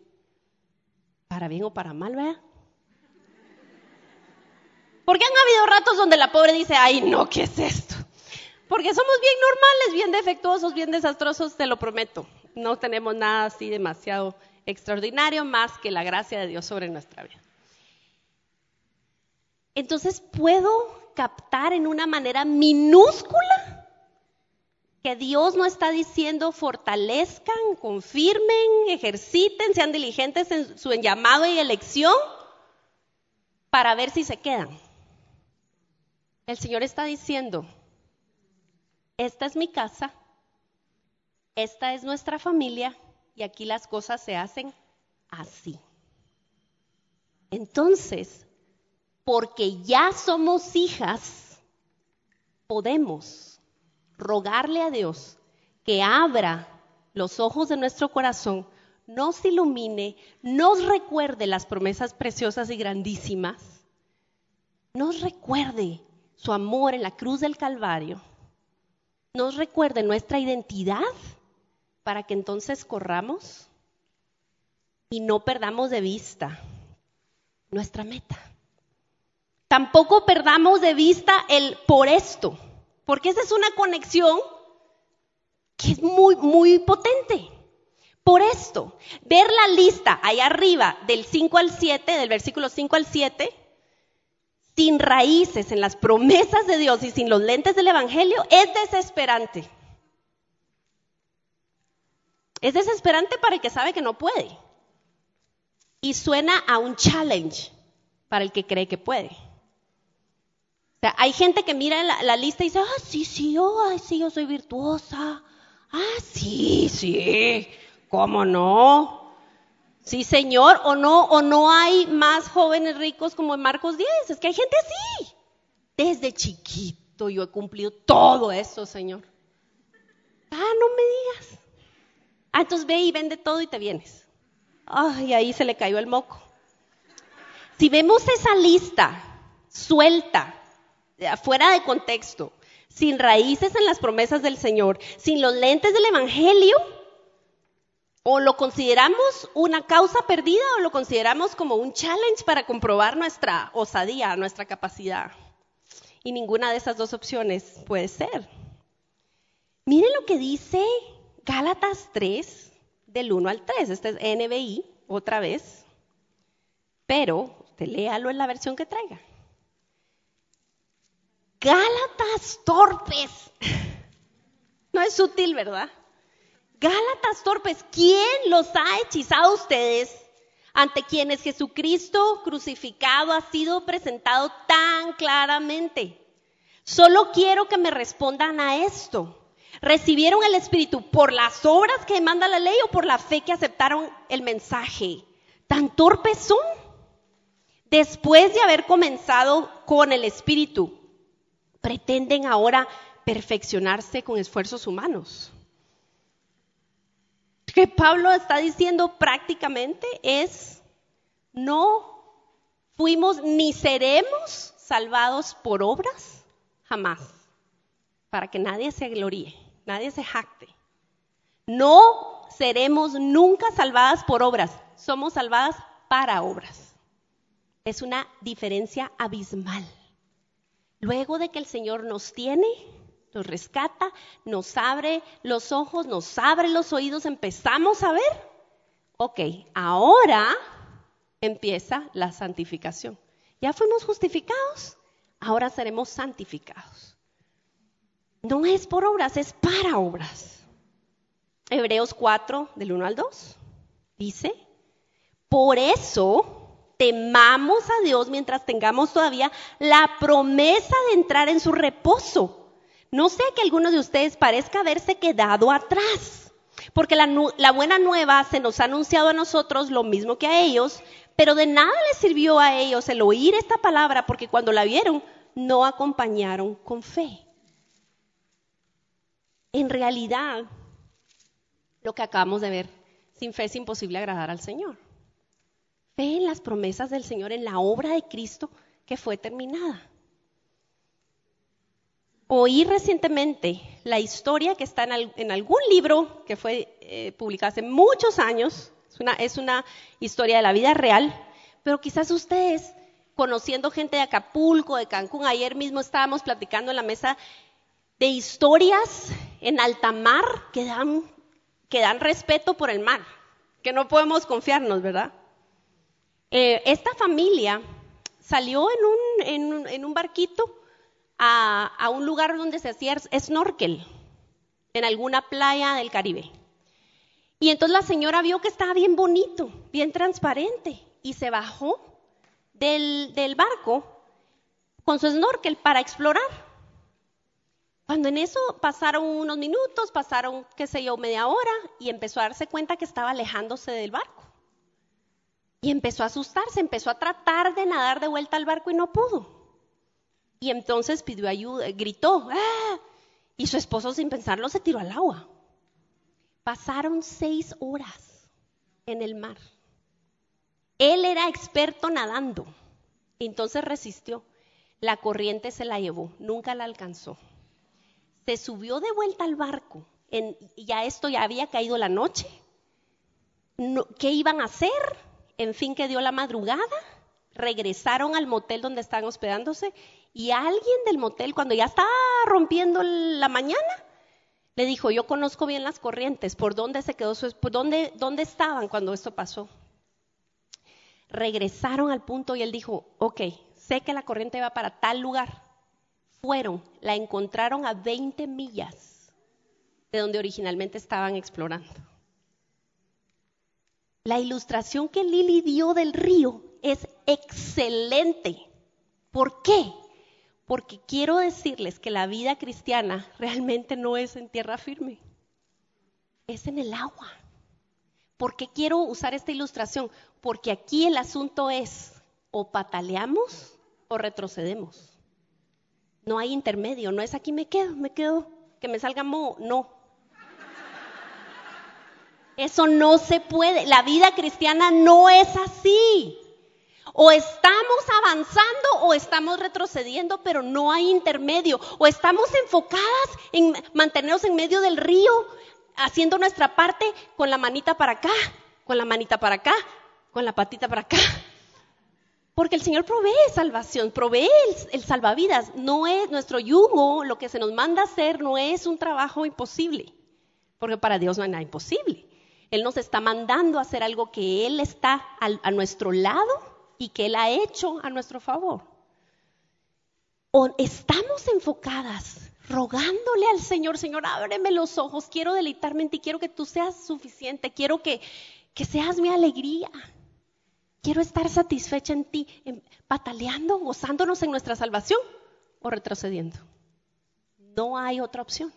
A: para bien o para mal, ¿verdad? Porque han habido ratos donde la pobre dice, ay, no, ¿qué es esto? Porque somos bien normales, bien defectuosos, bien desastrosos, te lo prometo no tenemos nada así demasiado extraordinario más que la gracia de Dios sobre nuestra vida. Entonces puedo captar en una manera minúscula que Dios no está diciendo fortalezcan, confirmen, ejerciten, sean diligentes en su llamado y elección para ver si se quedan. El Señor está diciendo, esta es mi casa, esta es nuestra familia y aquí las cosas se hacen así. Entonces, porque ya somos hijas, podemos rogarle a Dios que abra los ojos de nuestro corazón, nos ilumine, nos recuerde las promesas preciosas y grandísimas, nos recuerde su amor en la cruz del Calvario, nos recuerde nuestra identidad para que entonces corramos y no perdamos de vista nuestra meta. Tampoco perdamos de vista el por esto, porque esa es una conexión que es muy, muy potente. Por esto, ver la lista ahí arriba del 5 al 7, del versículo 5 al 7, sin raíces en las promesas de Dios y sin los lentes del Evangelio, es desesperante. Es desesperante para el que sabe que no puede. Y suena a un challenge para el que cree que puede. O sea, hay gente que mira la, lista y dice, ah, sí, sí, oh, sí, yo soy virtuosa. Ah, sí, sí, ¿cómo no? Sí, señor, o no, o no hay más jóvenes ricos como en Marcos 10. Es que hay gente así. Desde chiquito yo he cumplido todo eso, Señor. Ah, no me digas. Ah, entonces ve y vende todo y te vienes. Ay, ahí se le cayó el moco. Si vemos esa lista suelta, fuera de contexto, sin raíces en las promesas del Señor, sin los lentes del Evangelio, o lo consideramos una causa perdida o lo consideramos como un challenge para comprobar nuestra osadía, nuestra capacidad. Y ninguna de esas dos opciones puede ser. Miren lo que dice Gálatas 3, del 1 al 3. Este es NBI, otra vez. Pero usted léalo en la versión que traiga. Gálatas torpes. No es sutil, ¿verdad? Gálatas torpes, ¿quién los ha hechizado ustedes ante quienes Jesucristo crucificado ha sido presentado tan claramente? Solo quiero que me respondan a esto. ¿Recibieron el Espíritu por las obras que demanda la ley o por la fe que aceptaron el mensaje? ¿Tan torpes son? Después de haber comenzado con el Espíritu, pretenden ahora perfeccionarse con esfuerzos humanos. Que Pablo está diciendo prácticamente es, no fuimos ni seremos salvados por obras, jamás, para que nadie se gloríe nadie se jacte. No seremos nunca salvadas por obras, somos salvadas para obras. Es una diferencia abismal. Luego de que el Señor nos tiene, nos rescata, nos abre los ojos, nos abre los oídos, empezamos a ver. Ok, ahora empieza la santificación. Ya fuimos justificados, ahora seremos santificados no es por obras, es para obras. Hebreos 4, del 1 al 2, dice, por eso temamos a Dios mientras tengamos todavía la promesa de entrar en su reposo. No sea que alguno de ustedes parezca haberse quedado atrás, porque la, la buena nueva se nos ha anunciado a nosotros lo mismo que a ellos, pero de nada les sirvió a ellos el oír esta palabra, porque cuando la vieron no acompañaron con fe en realidad, lo que acabamos de ver, sin fe es imposible agradar al Señor. Fe en las promesas del Señor, en la obra de Cristo que fue terminada. Oí recientemente la historia que está en, algún libro que fue eh, publicado hace muchos años, es una, historia de la vida real, pero quizás ustedes, conociendo gente de Acapulco, de Cancún, ayer mismo estábamos platicando en la mesa de historias en alta mar que dan, que dan respeto por el mar, que no podemos confiarnos, ¿verdad? Eh, esta familia salió en un, barquito a, un lugar donde se hacía snorkel, en alguna playa del Caribe. Y entonces la señora vio que estaba bien bonito, bien transparente, y se bajó del, del barco con su snorkel para explorar. Cuando en eso pasaron unos minutos, pasaron, qué sé yo, media hora, y empezó a darse cuenta que estaba alejándose del barco. Y empezó a asustarse, empezó a tratar de nadar de vuelta al barco y no pudo. Y entonces pidió ayuda, gritó, ¡Ah! y su esposo sin pensarlo se tiró al agua. Pasaron seis horas en el mar. Él era experto nadando, entonces resistió. La corriente se la llevó, nunca la alcanzó. Se subió de vuelta al barco. En, ya esto ya había caído la noche. ¿Qué iban a hacer? En fin, que dio la madrugada. Regresaron al motel donde estaban hospedándose y alguien del motel, cuando ya estaba rompiendo la mañana, le dijo, yo conozco bien las corrientes, ¿por dónde se quedó su por dónde, estaban cuando esto pasó? Regresaron al punto y él dijo, ok, sé que la corriente va para tal lugar. Fueron, la encontraron a 20 millas de donde originalmente estaban explorando. La ilustración que Lili dio del río es excelente. ¿Por qué? Porque quiero decirles que la vida cristiana realmente no es en tierra firme, es en el agua. ¿Por qué quiero usar esta ilustración? Porque aquí el asunto es o pataleamos o retrocedemos. No hay intermedio, no es aquí me quedo, me quedo, que me salga mo, no. Eso no se puede. La vida cristiana no es así. O estamos avanzando o estamos retrocediendo, pero no hay intermedio. O estamos enfocadas en mantenernos en medio del río, haciendo nuestra parte con la manita para acá, con la manita para acá, con la patita para acá. Porque el Señor provee salvación, provee el, salvavidas. No es nuestro yugo, lo que se nos manda hacer no es un trabajo imposible. Porque para Dios no hay nada imposible. Él nos está mandando a hacer algo que Él está a nuestro lado y que Él ha hecho a nuestro favor. O estamos enfocadas rogándole al Señor, Señor, ábreme los ojos, quiero deleitarme en ti, quiero que tú seas suficiente, quiero que, que seas mi alegría. Quiero estar satisfecha en ti, pataleando, gozándonos en nuestra salvación o retrocediendo. No hay otra opción.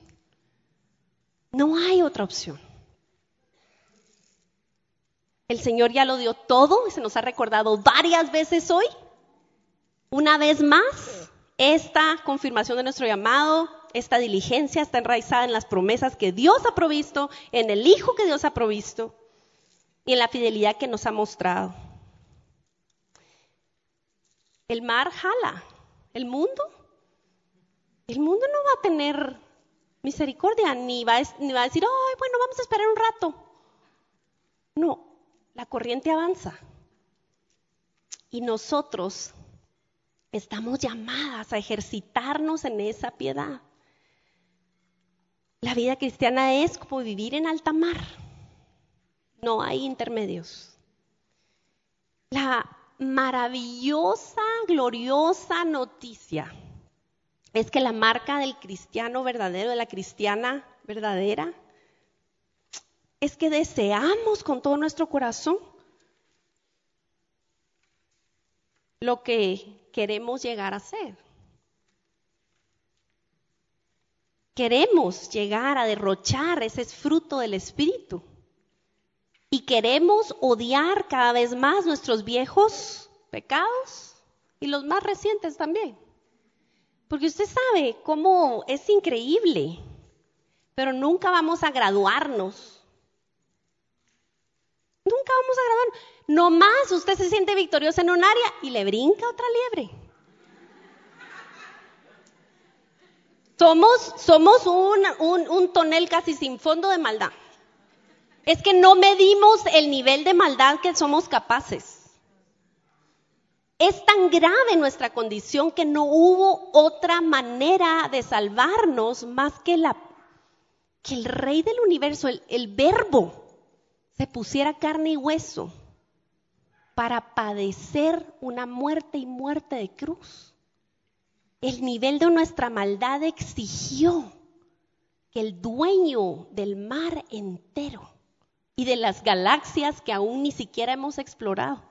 A: No hay otra opción. El Señor ya lo dio todo y se nos ha recordado varias veces hoy. Una vez más, esta confirmación de nuestro llamado, esta diligencia está enraizada en las promesas que Dios ha provisto, en el Hijo que Dios ha provisto y en la fidelidad que nos ha mostrado. El mar jala, el mundo, el mundo no va a tener misericordia, ni va, a, ni va a decir, bueno, vamos a esperar un rato. No, la corriente avanza. Y nosotros estamos llamadas a ejercitarnos en esa piedad. La vida cristiana es como vivir en alta mar. No hay intermedios. La maravillosa, gloriosa noticia es que la marca del cristiano verdadero, de la cristiana verdadera, es que deseamos con todo nuestro corazón lo que queremos llegar a ser. Queremos llegar a derrochar ese fruto del Espíritu. Y queremos odiar cada vez más nuestros viejos pecados y los más recientes también. Porque usted sabe cómo es increíble, pero nunca vamos a graduarnos Nunca vamos a grabar. No más usted se siente victorioso en un área y le brinca otra liebre. Somos, somos un, tonel casi sin fondo de maldad. Es que no medimos el nivel de maldad que somos capaces. Es tan grave nuestra condición que no hubo otra manera de salvarnos más que, el rey del universo, el verbo, se pusiera carne y hueso para padecer una muerte y muerte de cruz. El nivel de nuestra maldad exigió que el dueño del mar entero y de las galaxias que aún ni siquiera hemos explorado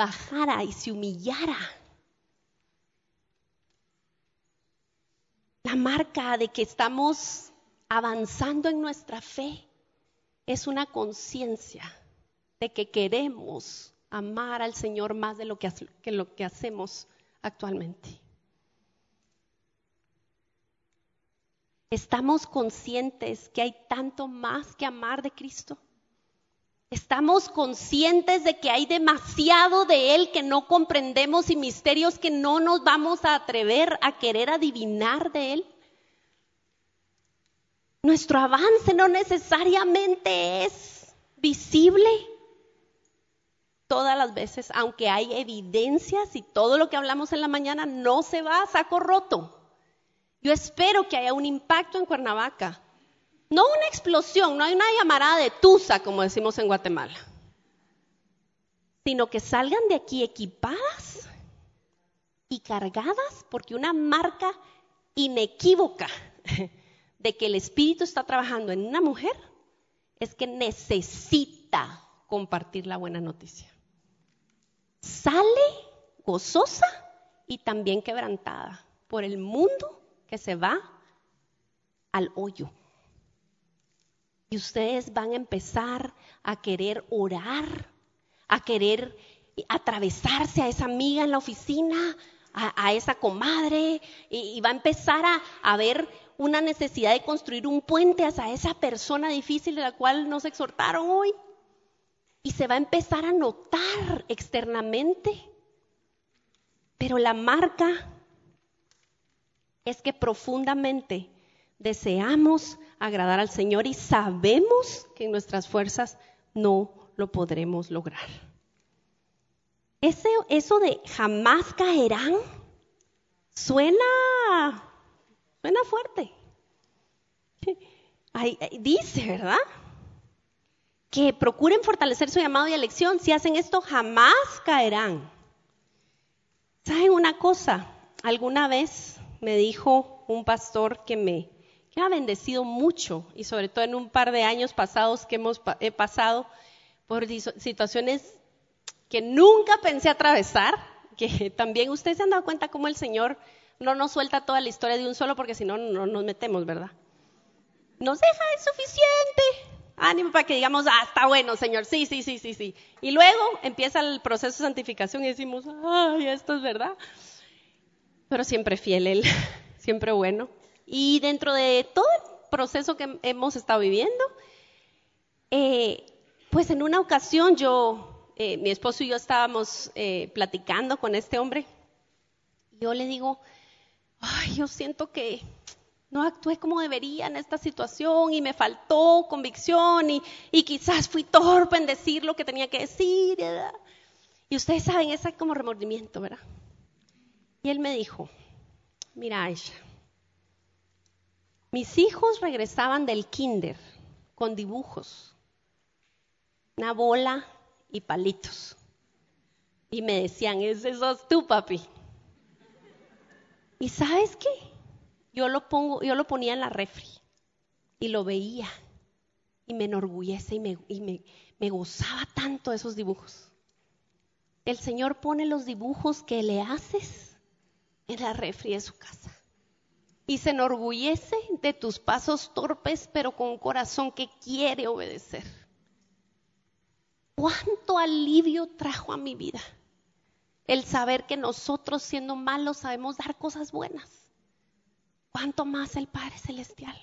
A: bajara y se humillara. La marca de que estamos avanzando en nuestra fe es una conciencia de que queremos amar al Señor más de lo que, lo que hacemos actualmente. ¿Estamos conscientes que hay tanto más que amar de Cristo? ¿Estamos conscientes de que hay demasiado de Él que no comprendemos y misterios que no nos vamos a atrever a querer adivinar de Él? Nuestro avance no necesariamente es visible todas las veces, aunque hay evidencias y todo lo que hablamos en la mañana no se va a saco roto. Yo espero que haya un impacto en Cuernavaca. No una explosión, no hay una llamarada de tusa, como decimos en Guatemala, sino que salgan de aquí equipadas y cargadas, porque una marca inequívoca de que el Espíritu está trabajando en una mujer es que necesita compartir la buena noticia. Sale gozosa y también quebrantada por el mundo que se va al hoyo. Y ustedes van a empezar a querer orar, a querer atravesarse a esa amiga en la oficina, a, esa comadre, y, va a empezar a, ver una necesidad de construir un puente hacia esa persona difícil de la cual nos exhortaron hoy. Y se va a empezar a notar externamente. Pero la marca es que profundamente deseamos agradar al Señor y sabemos que en nuestras fuerzas no lo podremos lograr. Ese, eso de jamás caerán suena, suena fuerte. dice, ¿verdad? Que procuren fortalecer su llamado y elección. Si hacen esto, jamás caerán. ¿Saben una cosa? Alguna vez me dijo un pastor que me ha bendecido mucho y sobre todo en un par de años pasados que hemos he pasado por situaciones que nunca pensé atravesar, que también ustedes se han dado cuenta cómo el Señor no nos suelta toda la historia de un solo porque si no, no nos metemos, ¿verdad? Nos deja, es suficiente. Ánimo para que digamos, ah, está bueno, Señor, sí, sí, sí, sí, sí. Y luego empieza el proceso de santificación y decimos, ay, esto es verdad pero siempre fiel Él, siempre bueno. Y dentro de todo el proceso que hemos estado viviendo, eh, pues en una ocasión yo, eh, mi esposo y yo estábamos eh, platicando con este hombre. Yo le digo, ay, yo siento que no actué como debería en esta situación y me faltó convicción y, quizás fui torpe en decir lo que tenía que decir. Y ustedes saben, ese como remordimiento, ¿verdad? Y él me dijo, mira Aisha, mis hijos regresaban del kinder con dibujos, una bola y palitos. Y me decían, ese sos tú, papi. ¿Y sabes qué? Yo lo, pongo, yo lo ponía en la refri y lo veía y me enorgullece y me, y me, me gozaba tanto esos dibujos. El Señor pone los dibujos que le haces en la refri de su casa. Y se enorgullece de tus pasos torpes, pero con un corazón que quiere obedecer. ¿Cuánto alivio trajo a mi vida el saber que nosotros siendo malos sabemos dar cosas buenas? ¿Cuánto más el Padre Celestial?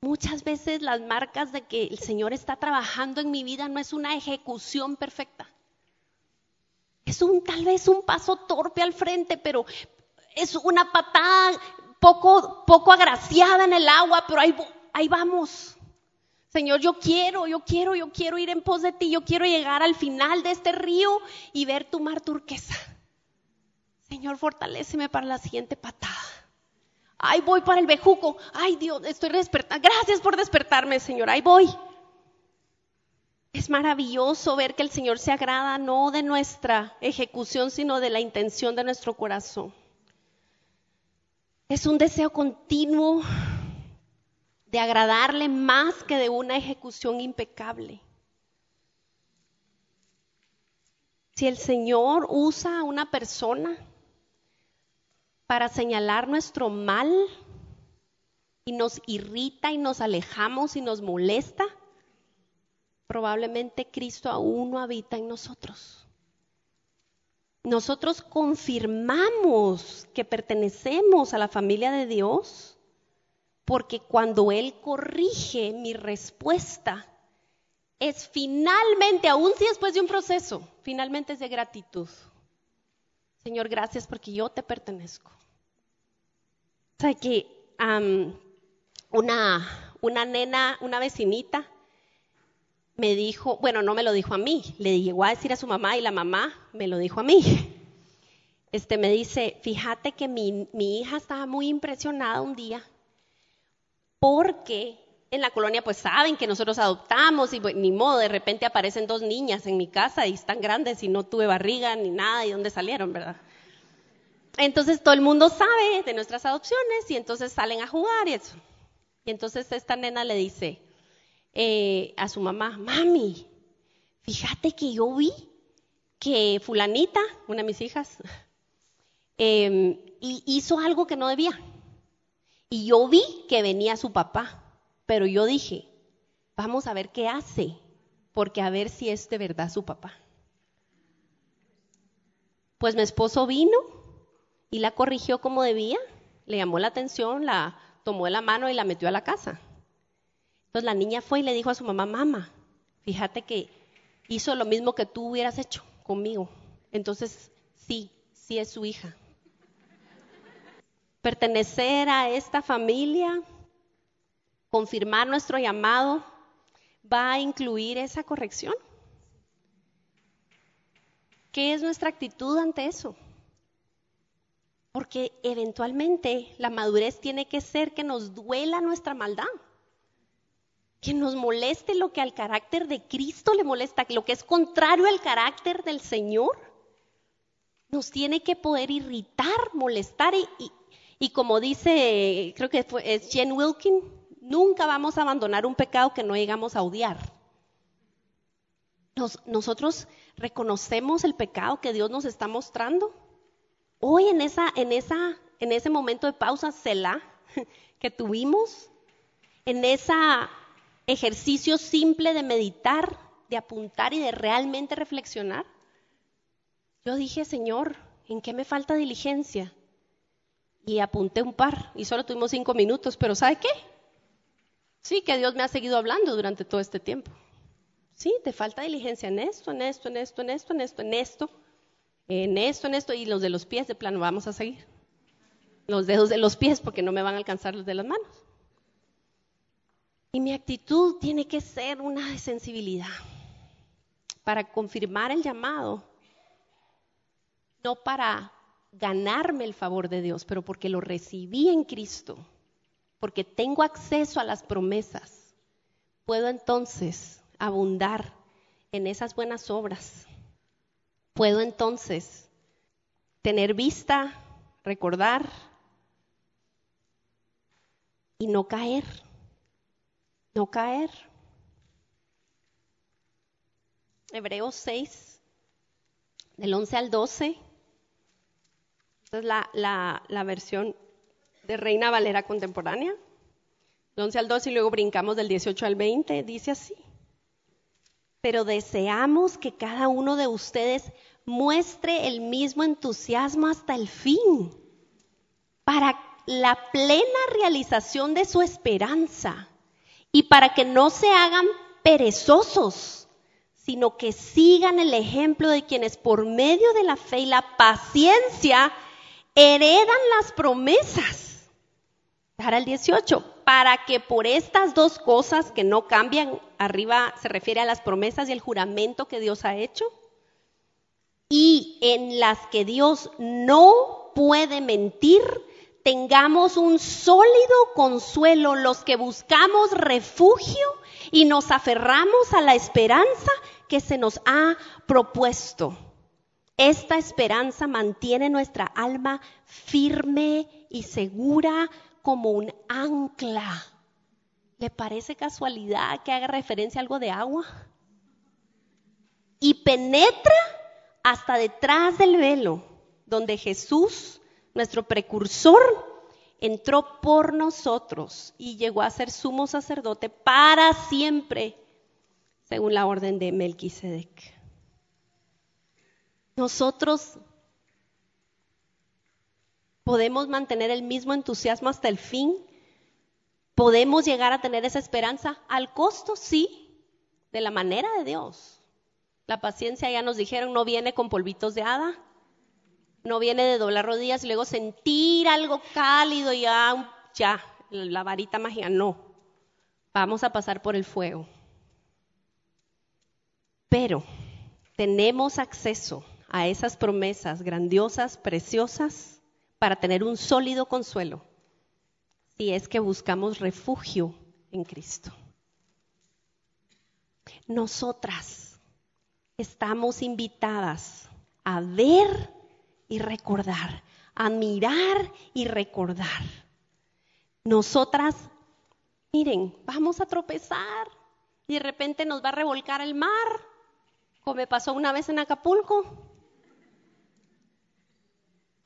A: Muchas veces las marcas de que el Señor está trabajando en mi vida no es una ejecución perfecta. Es un tal vez un paso torpe al frente, pero es una patada poco, poco agraciada en el agua, pero ahí, ahí vamos. Señor, yo quiero, yo quiero, yo quiero ir en pos de ti, yo quiero llegar al final de este río y ver tu mar turquesa. Señor, fortaléceme para la siguiente patada. Ay, voy para el bejuco. Ay, Dios, estoy despertando. Gracias por despertarme, Señor. Ahí voy. Es maravilloso ver que el Señor se agrada no de nuestra ejecución, sino de la intención de nuestro corazón. Es un deseo continuo de agradarle más que de una ejecución impecable. Si el Señor usa a una persona para señalar nuestro mal y nos irrita y nos alejamos y nos molesta, probablemente Cristo aún no habita en nosotros. Nosotros confirmamos que pertenecemos a la familia de Dios porque cuando Él corrige mi respuesta, es finalmente, aún si después de un proceso, finalmente es de gratitud. Señor, gracias porque yo te pertenezco. O sea que una, una nena, una vecinita, me dijo, bueno, no me lo dijo a mí, le llegó a decir a su mamá y la mamá me lo dijo a mí. Este me dice, fíjate que mi, mi hija estaba muy impresionada un día porque en la colonia pues saben que nosotros adoptamos y pues, ni modo, de repente aparecen dos niñas en mi casa y están grandes y no tuve barriga ni nada y dónde salieron, ¿verdad? Entonces todo el mundo sabe de nuestras adopciones y entonces salen a jugar y eso. Y entonces esta nena le dice eh, a su mamá, mami, fíjate que yo vi que fulanita, una de mis hijas, em, hizo algo que no debía. Y yo vi que venía su papá, pero yo dije, vamos a ver qué hace, porque a ver si es de verdad su papá. Pues mi esposo vino y la corrigió como debía, le llamó la atención, la tomó de la mano y la metió a la casa. Entonces la niña fue y le dijo a su mamá, mamá, fíjate que hizo lo mismo que tú hubieras hecho conmigo. Entonces, sí, sí es su hija. Pertenecer a esta familia, confirmar nuestro llamado, va a incluir esa corrección. ¿Qué es nuestra actitud ante eso? Porque eventualmente la madurez tiene que ser que nos duela nuestra maldad, que nos moleste lo que al carácter de Cristo le molesta, lo que es contrario al carácter del Señor. Nos tiene que poder irritar, molestar y, como dice, creo que es Jen Wilkin, nunca vamos a abandonar un pecado que no llegamos a odiar. nosotros reconocemos el pecado que Dios nos está mostrando Hoy en, esa, en, esa, en ese momento de pausa, Selah, que tuvimos, en ese ejercicio simple de meditar, de apuntar y de realmente reflexionar, yo dije, Señor, ¿en qué me falta diligencia? Y apunté un par, y solo tuvimos cinco minutos, pero ¿sabe qué? Sí, que Dios me ha seguido hablando durante todo este tiempo. Sí, te falta diligencia en esto, en esto, en esto, en esto, en esto, en esto en esto, en esto, y los de los pies de plano, vamos a seguir. Los dedos de los pies porque no me van a alcanzar los de las manos. Y mi actitud tiene que ser una de sensibilidad para confirmar el llamado, no para ganarme el favor de Dios, pero porque lo recibí en Cristo, porque tengo acceso a las promesas, puedo entonces abundar en esas buenas obras Puedo entonces tener vista, recordar y no caer, no caer. Hebreos 6, del 11 al 12. Esta es la, versión de Reina Valera contemporánea. Del 11 al 12 y luego brincamos del 18 al 20. Dice así pero deseamos que cada uno de ustedes muestre el mismo entusiasmo hasta el fin, para la plena realización de su esperanza y para que no se hagan perezosos, sino que sigan el ejemplo de quienes por medio de la fe y la paciencia heredan las promesas. Para el 18, para que por estas dos cosas que no cambian, arriba se refiere a las promesas y el juramento que Dios ha hecho, y en las que Dios no puede mentir, tengamos un sólido consuelo los que buscamos refugio y nos aferramos a la esperanza que se nos ha propuesto. Esta esperanza mantiene nuestra alma firme y segura como un ancla. ¿Le parece casualidad que haga referencia a algo de agua? Y penetra hasta detrás del velo, donde Jesús, nuestro precursor, entró por nosotros y llegó a ser sumo sacerdote para siempre, según la orden de Melquisedec. Nosotros podemos mantener el mismo entusiasmo hasta el fin Podemos llegar a tener esa esperanza al costo, sí, de la manera de Dios. La paciencia, ya nos dijeron, no viene con polvitos de hada, no viene de doblar rodillas y luego sentir algo cálido y ya, ya, la varita mágica, no. Vamos a pasar por el fuego. Pero tenemos acceso a esas promesas grandiosas, preciosas, para tener un sólido consuelo si es que buscamos refugio en Cristo. Nosotras estamos invitadas a ver y recordar, a mirar y recordar. Nosotras, miren, vamos a tropezar y de repente nos va a revolcar el mar, como me pasó una vez en Acapulco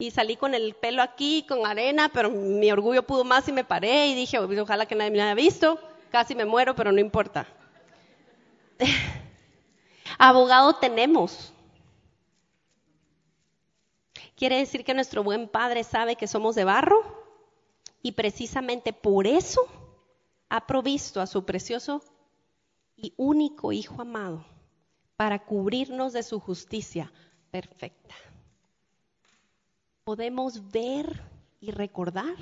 A: y salí con el pelo aquí, con arena, pero mi orgullo pudo más y me paré y dije, ojalá que nadie me haya visto, casi me muero, pero no importa. Abogado tenemos. Quiere decir que nuestro buen Padre sabe que somos de barro y precisamente por eso ha provisto a su precioso y único Hijo amado para cubrirnos de su justicia perfecta podemos ver y recordar.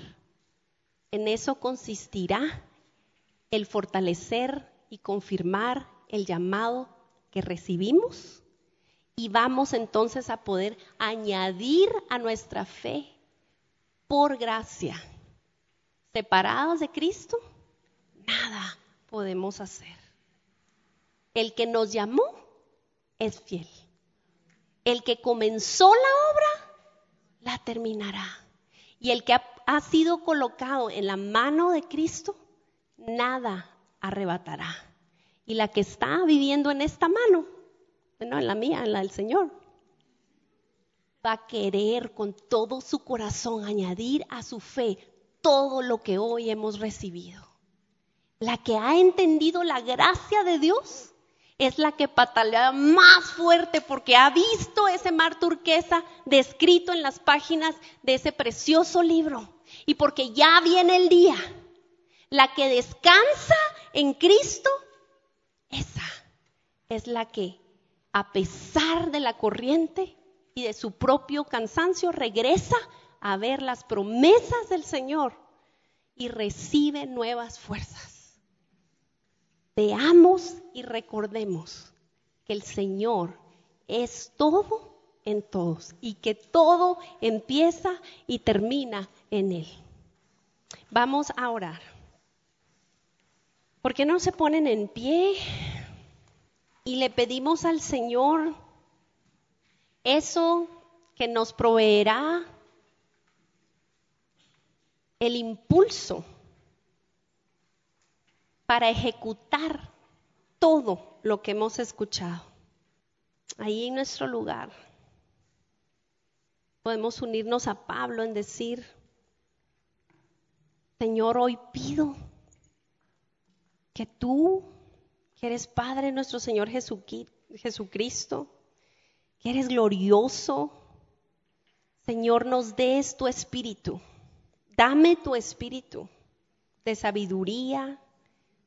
A: En eso consistirá el fortalecer y confirmar el llamado que recibimos y vamos entonces a poder añadir a nuestra fe por gracia. Separados de Cristo, nada podemos hacer. El que nos llamó es fiel. El que comenzó la obra la terminará. Y el que ha, sido colocado en la mano de Cristo, nada arrebatará. Y la que está viviendo en esta mano, bueno, en la mía, en la del Señor, va a querer con todo su corazón añadir a su fe todo lo que hoy hemos recibido. La que ha entendido la gracia de Dios es la que patalea más fuerte porque ha visto ese mar turquesa descrito en las páginas de ese precioso libro y porque ya viene el día. La que descansa en Cristo, esa es la que a pesar de la corriente y de su propio cansancio regresa a ver las promesas del Señor y recibe nuevas fuerzas veamos y recordemos que el Señor es todo en todos y que todo empieza y termina en Él. Vamos a orar. ¿Por qué no se ponen en pie y le pedimos al Señor eso que nos proveerá el impulso para ejecutar todo lo que hemos escuchado. Ahí en nuestro lugar podemos unirnos a Pablo en decir, Señor, hoy pido que tú, que eres Padre nuestro Señor Jesucristo, que eres glorioso, Señor, nos des tu espíritu. Dame tu espíritu de sabiduría,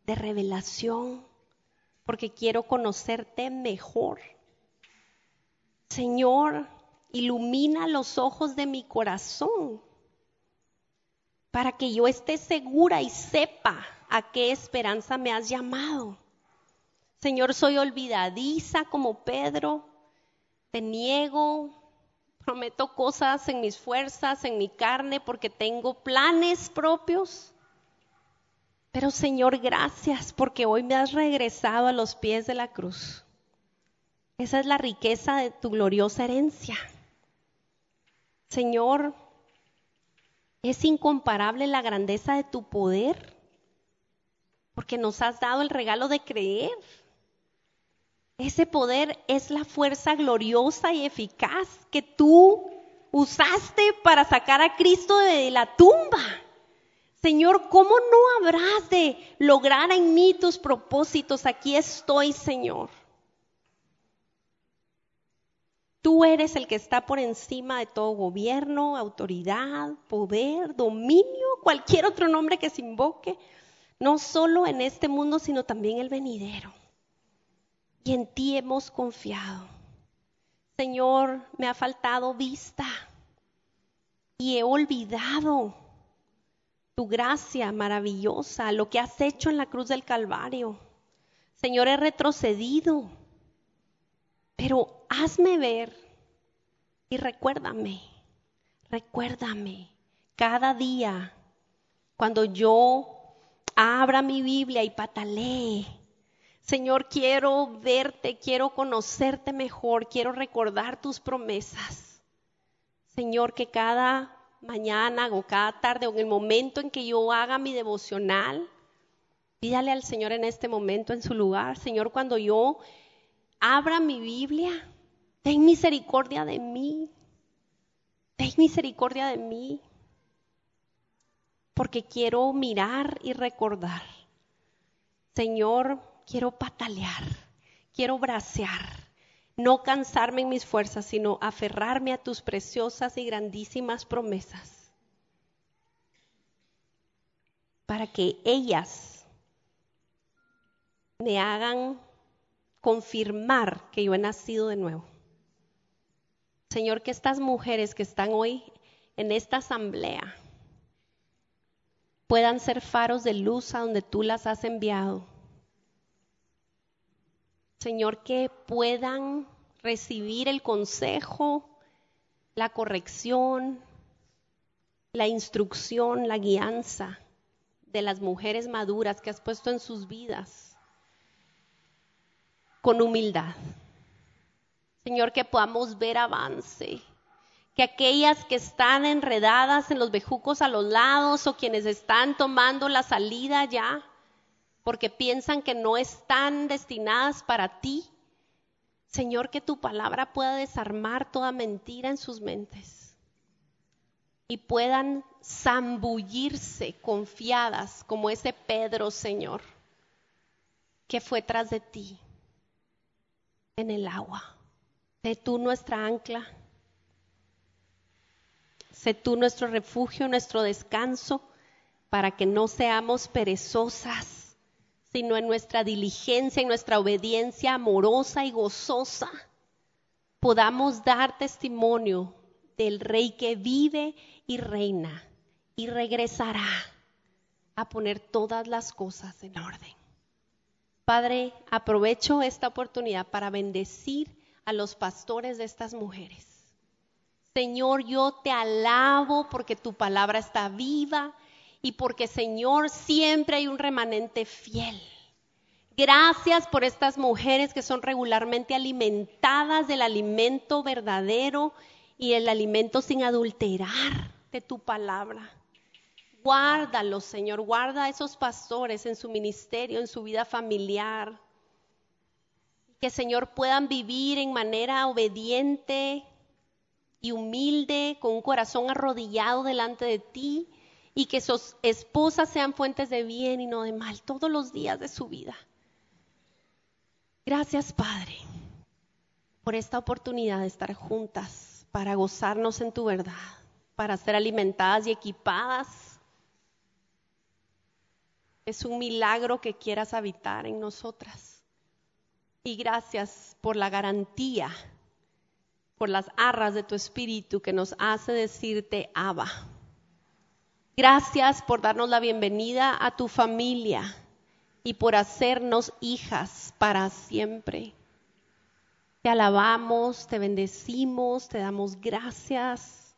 A: de revelación, porque quiero conocerte mejor. Señor, ilumina los ojos de mi corazón para que yo esté segura y sepa a qué esperanza me has llamado. Señor, soy olvidadiza como Pedro, te niego, prometo cosas en mis fuerzas, en mi carne, porque tengo planes propios. Pero Señor, gracias porque hoy me has regresado a los pies de la cruz. Esa es la riqueza de tu gloriosa herencia. Señor, es incomparable la grandeza de tu poder, porque nos has dado el regalo de creer. Ese poder es la fuerza gloriosa y eficaz que tú usaste para sacar a Cristo de la tumba. Señor, ¿cómo no habrás de lograr en mí tus propósitos? Aquí estoy, Señor. Tú eres el que está por encima de todo gobierno, autoridad, poder, dominio, cualquier otro nombre que se invoque. no solo en este mundo, sino también el venidero. Y en ti hemos confiado. Señor, me ha faltado vista y he olvidado tu gracia maravillosa, lo que has hecho en la cruz del Calvario. Señor, he retrocedido, pero hazme ver y recuérdame, recuérdame cada día cuando yo abra mi Biblia y patalee. Señor, quiero verte, quiero conocerte mejor, quiero recordar tus promesas. Señor, que cada mañana o cada tarde o en el momento en que yo haga mi devocional, pídale al Señor en este momento en su lugar. Señor, cuando yo abra mi Biblia, ten misericordia de mí. Ten misericordia de mí porque quiero mirar y recordar. Señor, quiero patalear, quiero bracear, no cansarme en mis fuerzas, sino aferrarme a tus preciosas y grandísimas promesas, para que ellas me hagan confirmar que yo he nacido de nuevo. Señor, que estas mujeres que están hoy en esta asamblea, puedan ser faros de luz a donde tú las has enviado. Señor, que puedan recibir el consejo, la corrección, la instrucción, la guianza de las mujeres maduras que has puesto en sus vidas con humildad. Señor, que podamos ver avance, que aquellas que están enredadas en los bejucos a los lados o quienes están tomando la salida ya porque piensan que no están destinadas para ti, Señor, que tu palabra pueda desarmar toda mentira en sus mentes y puedan zambullirse confiadas como ese Pedro, Señor, que fue tras de ti en el agua. De tú nuestra ancla. Sé tú nuestro refugio, nuestro descanso, para que no seamos perezosas, sino en nuestra diligencia, en nuestra obediencia amorosa y gozosa, podamos dar testimonio del Rey que vive y reina y regresará a poner todas las cosas en orden. Padre, aprovecho esta oportunidad para bendecir a los pastores de estas mujeres Señor, yo te alabo porque tu palabra está viva y porque, Señor, siempre hay un remanente fiel. Gracias por estas mujeres que son regularmente alimentadas del alimento verdadero y el alimento sin adulterar de tu palabra. Guárdalos, Señor, guarda a esos pastores en su ministerio, en su vida familiar. Que, Señor, puedan vivir en manera obediente, y humilde, con un corazón arrodillado delante de ti y que sus esposas sean fuentes de bien y no de mal todos los días de su vida. Gracias, Padre, por esta oportunidad de estar juntas para gozarnos en tu verdad, para ser alimentadas y equipadas. Es un milagro que quieras habitar en nosotras. Y gracias por la garantía por las arras de tu espíritu que nos hace decirte Abba. Gracias por darnos la bienvenida a tu familia y por hacernos hijas para siempre. Te alabamos, te bendecimos, te damos gracias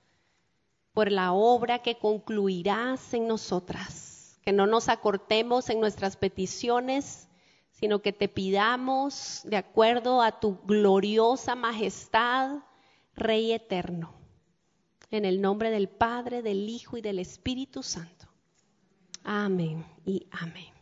A: por la obra que concluirás en nosotras. Que no nos acortemos en nuestras peticiones, sino que te pidamos de acuerdo a tu gloriosa majestad Rey eterno. En el nombre del Padre, del Hijo y del Espíritu Santo. Amén y amén.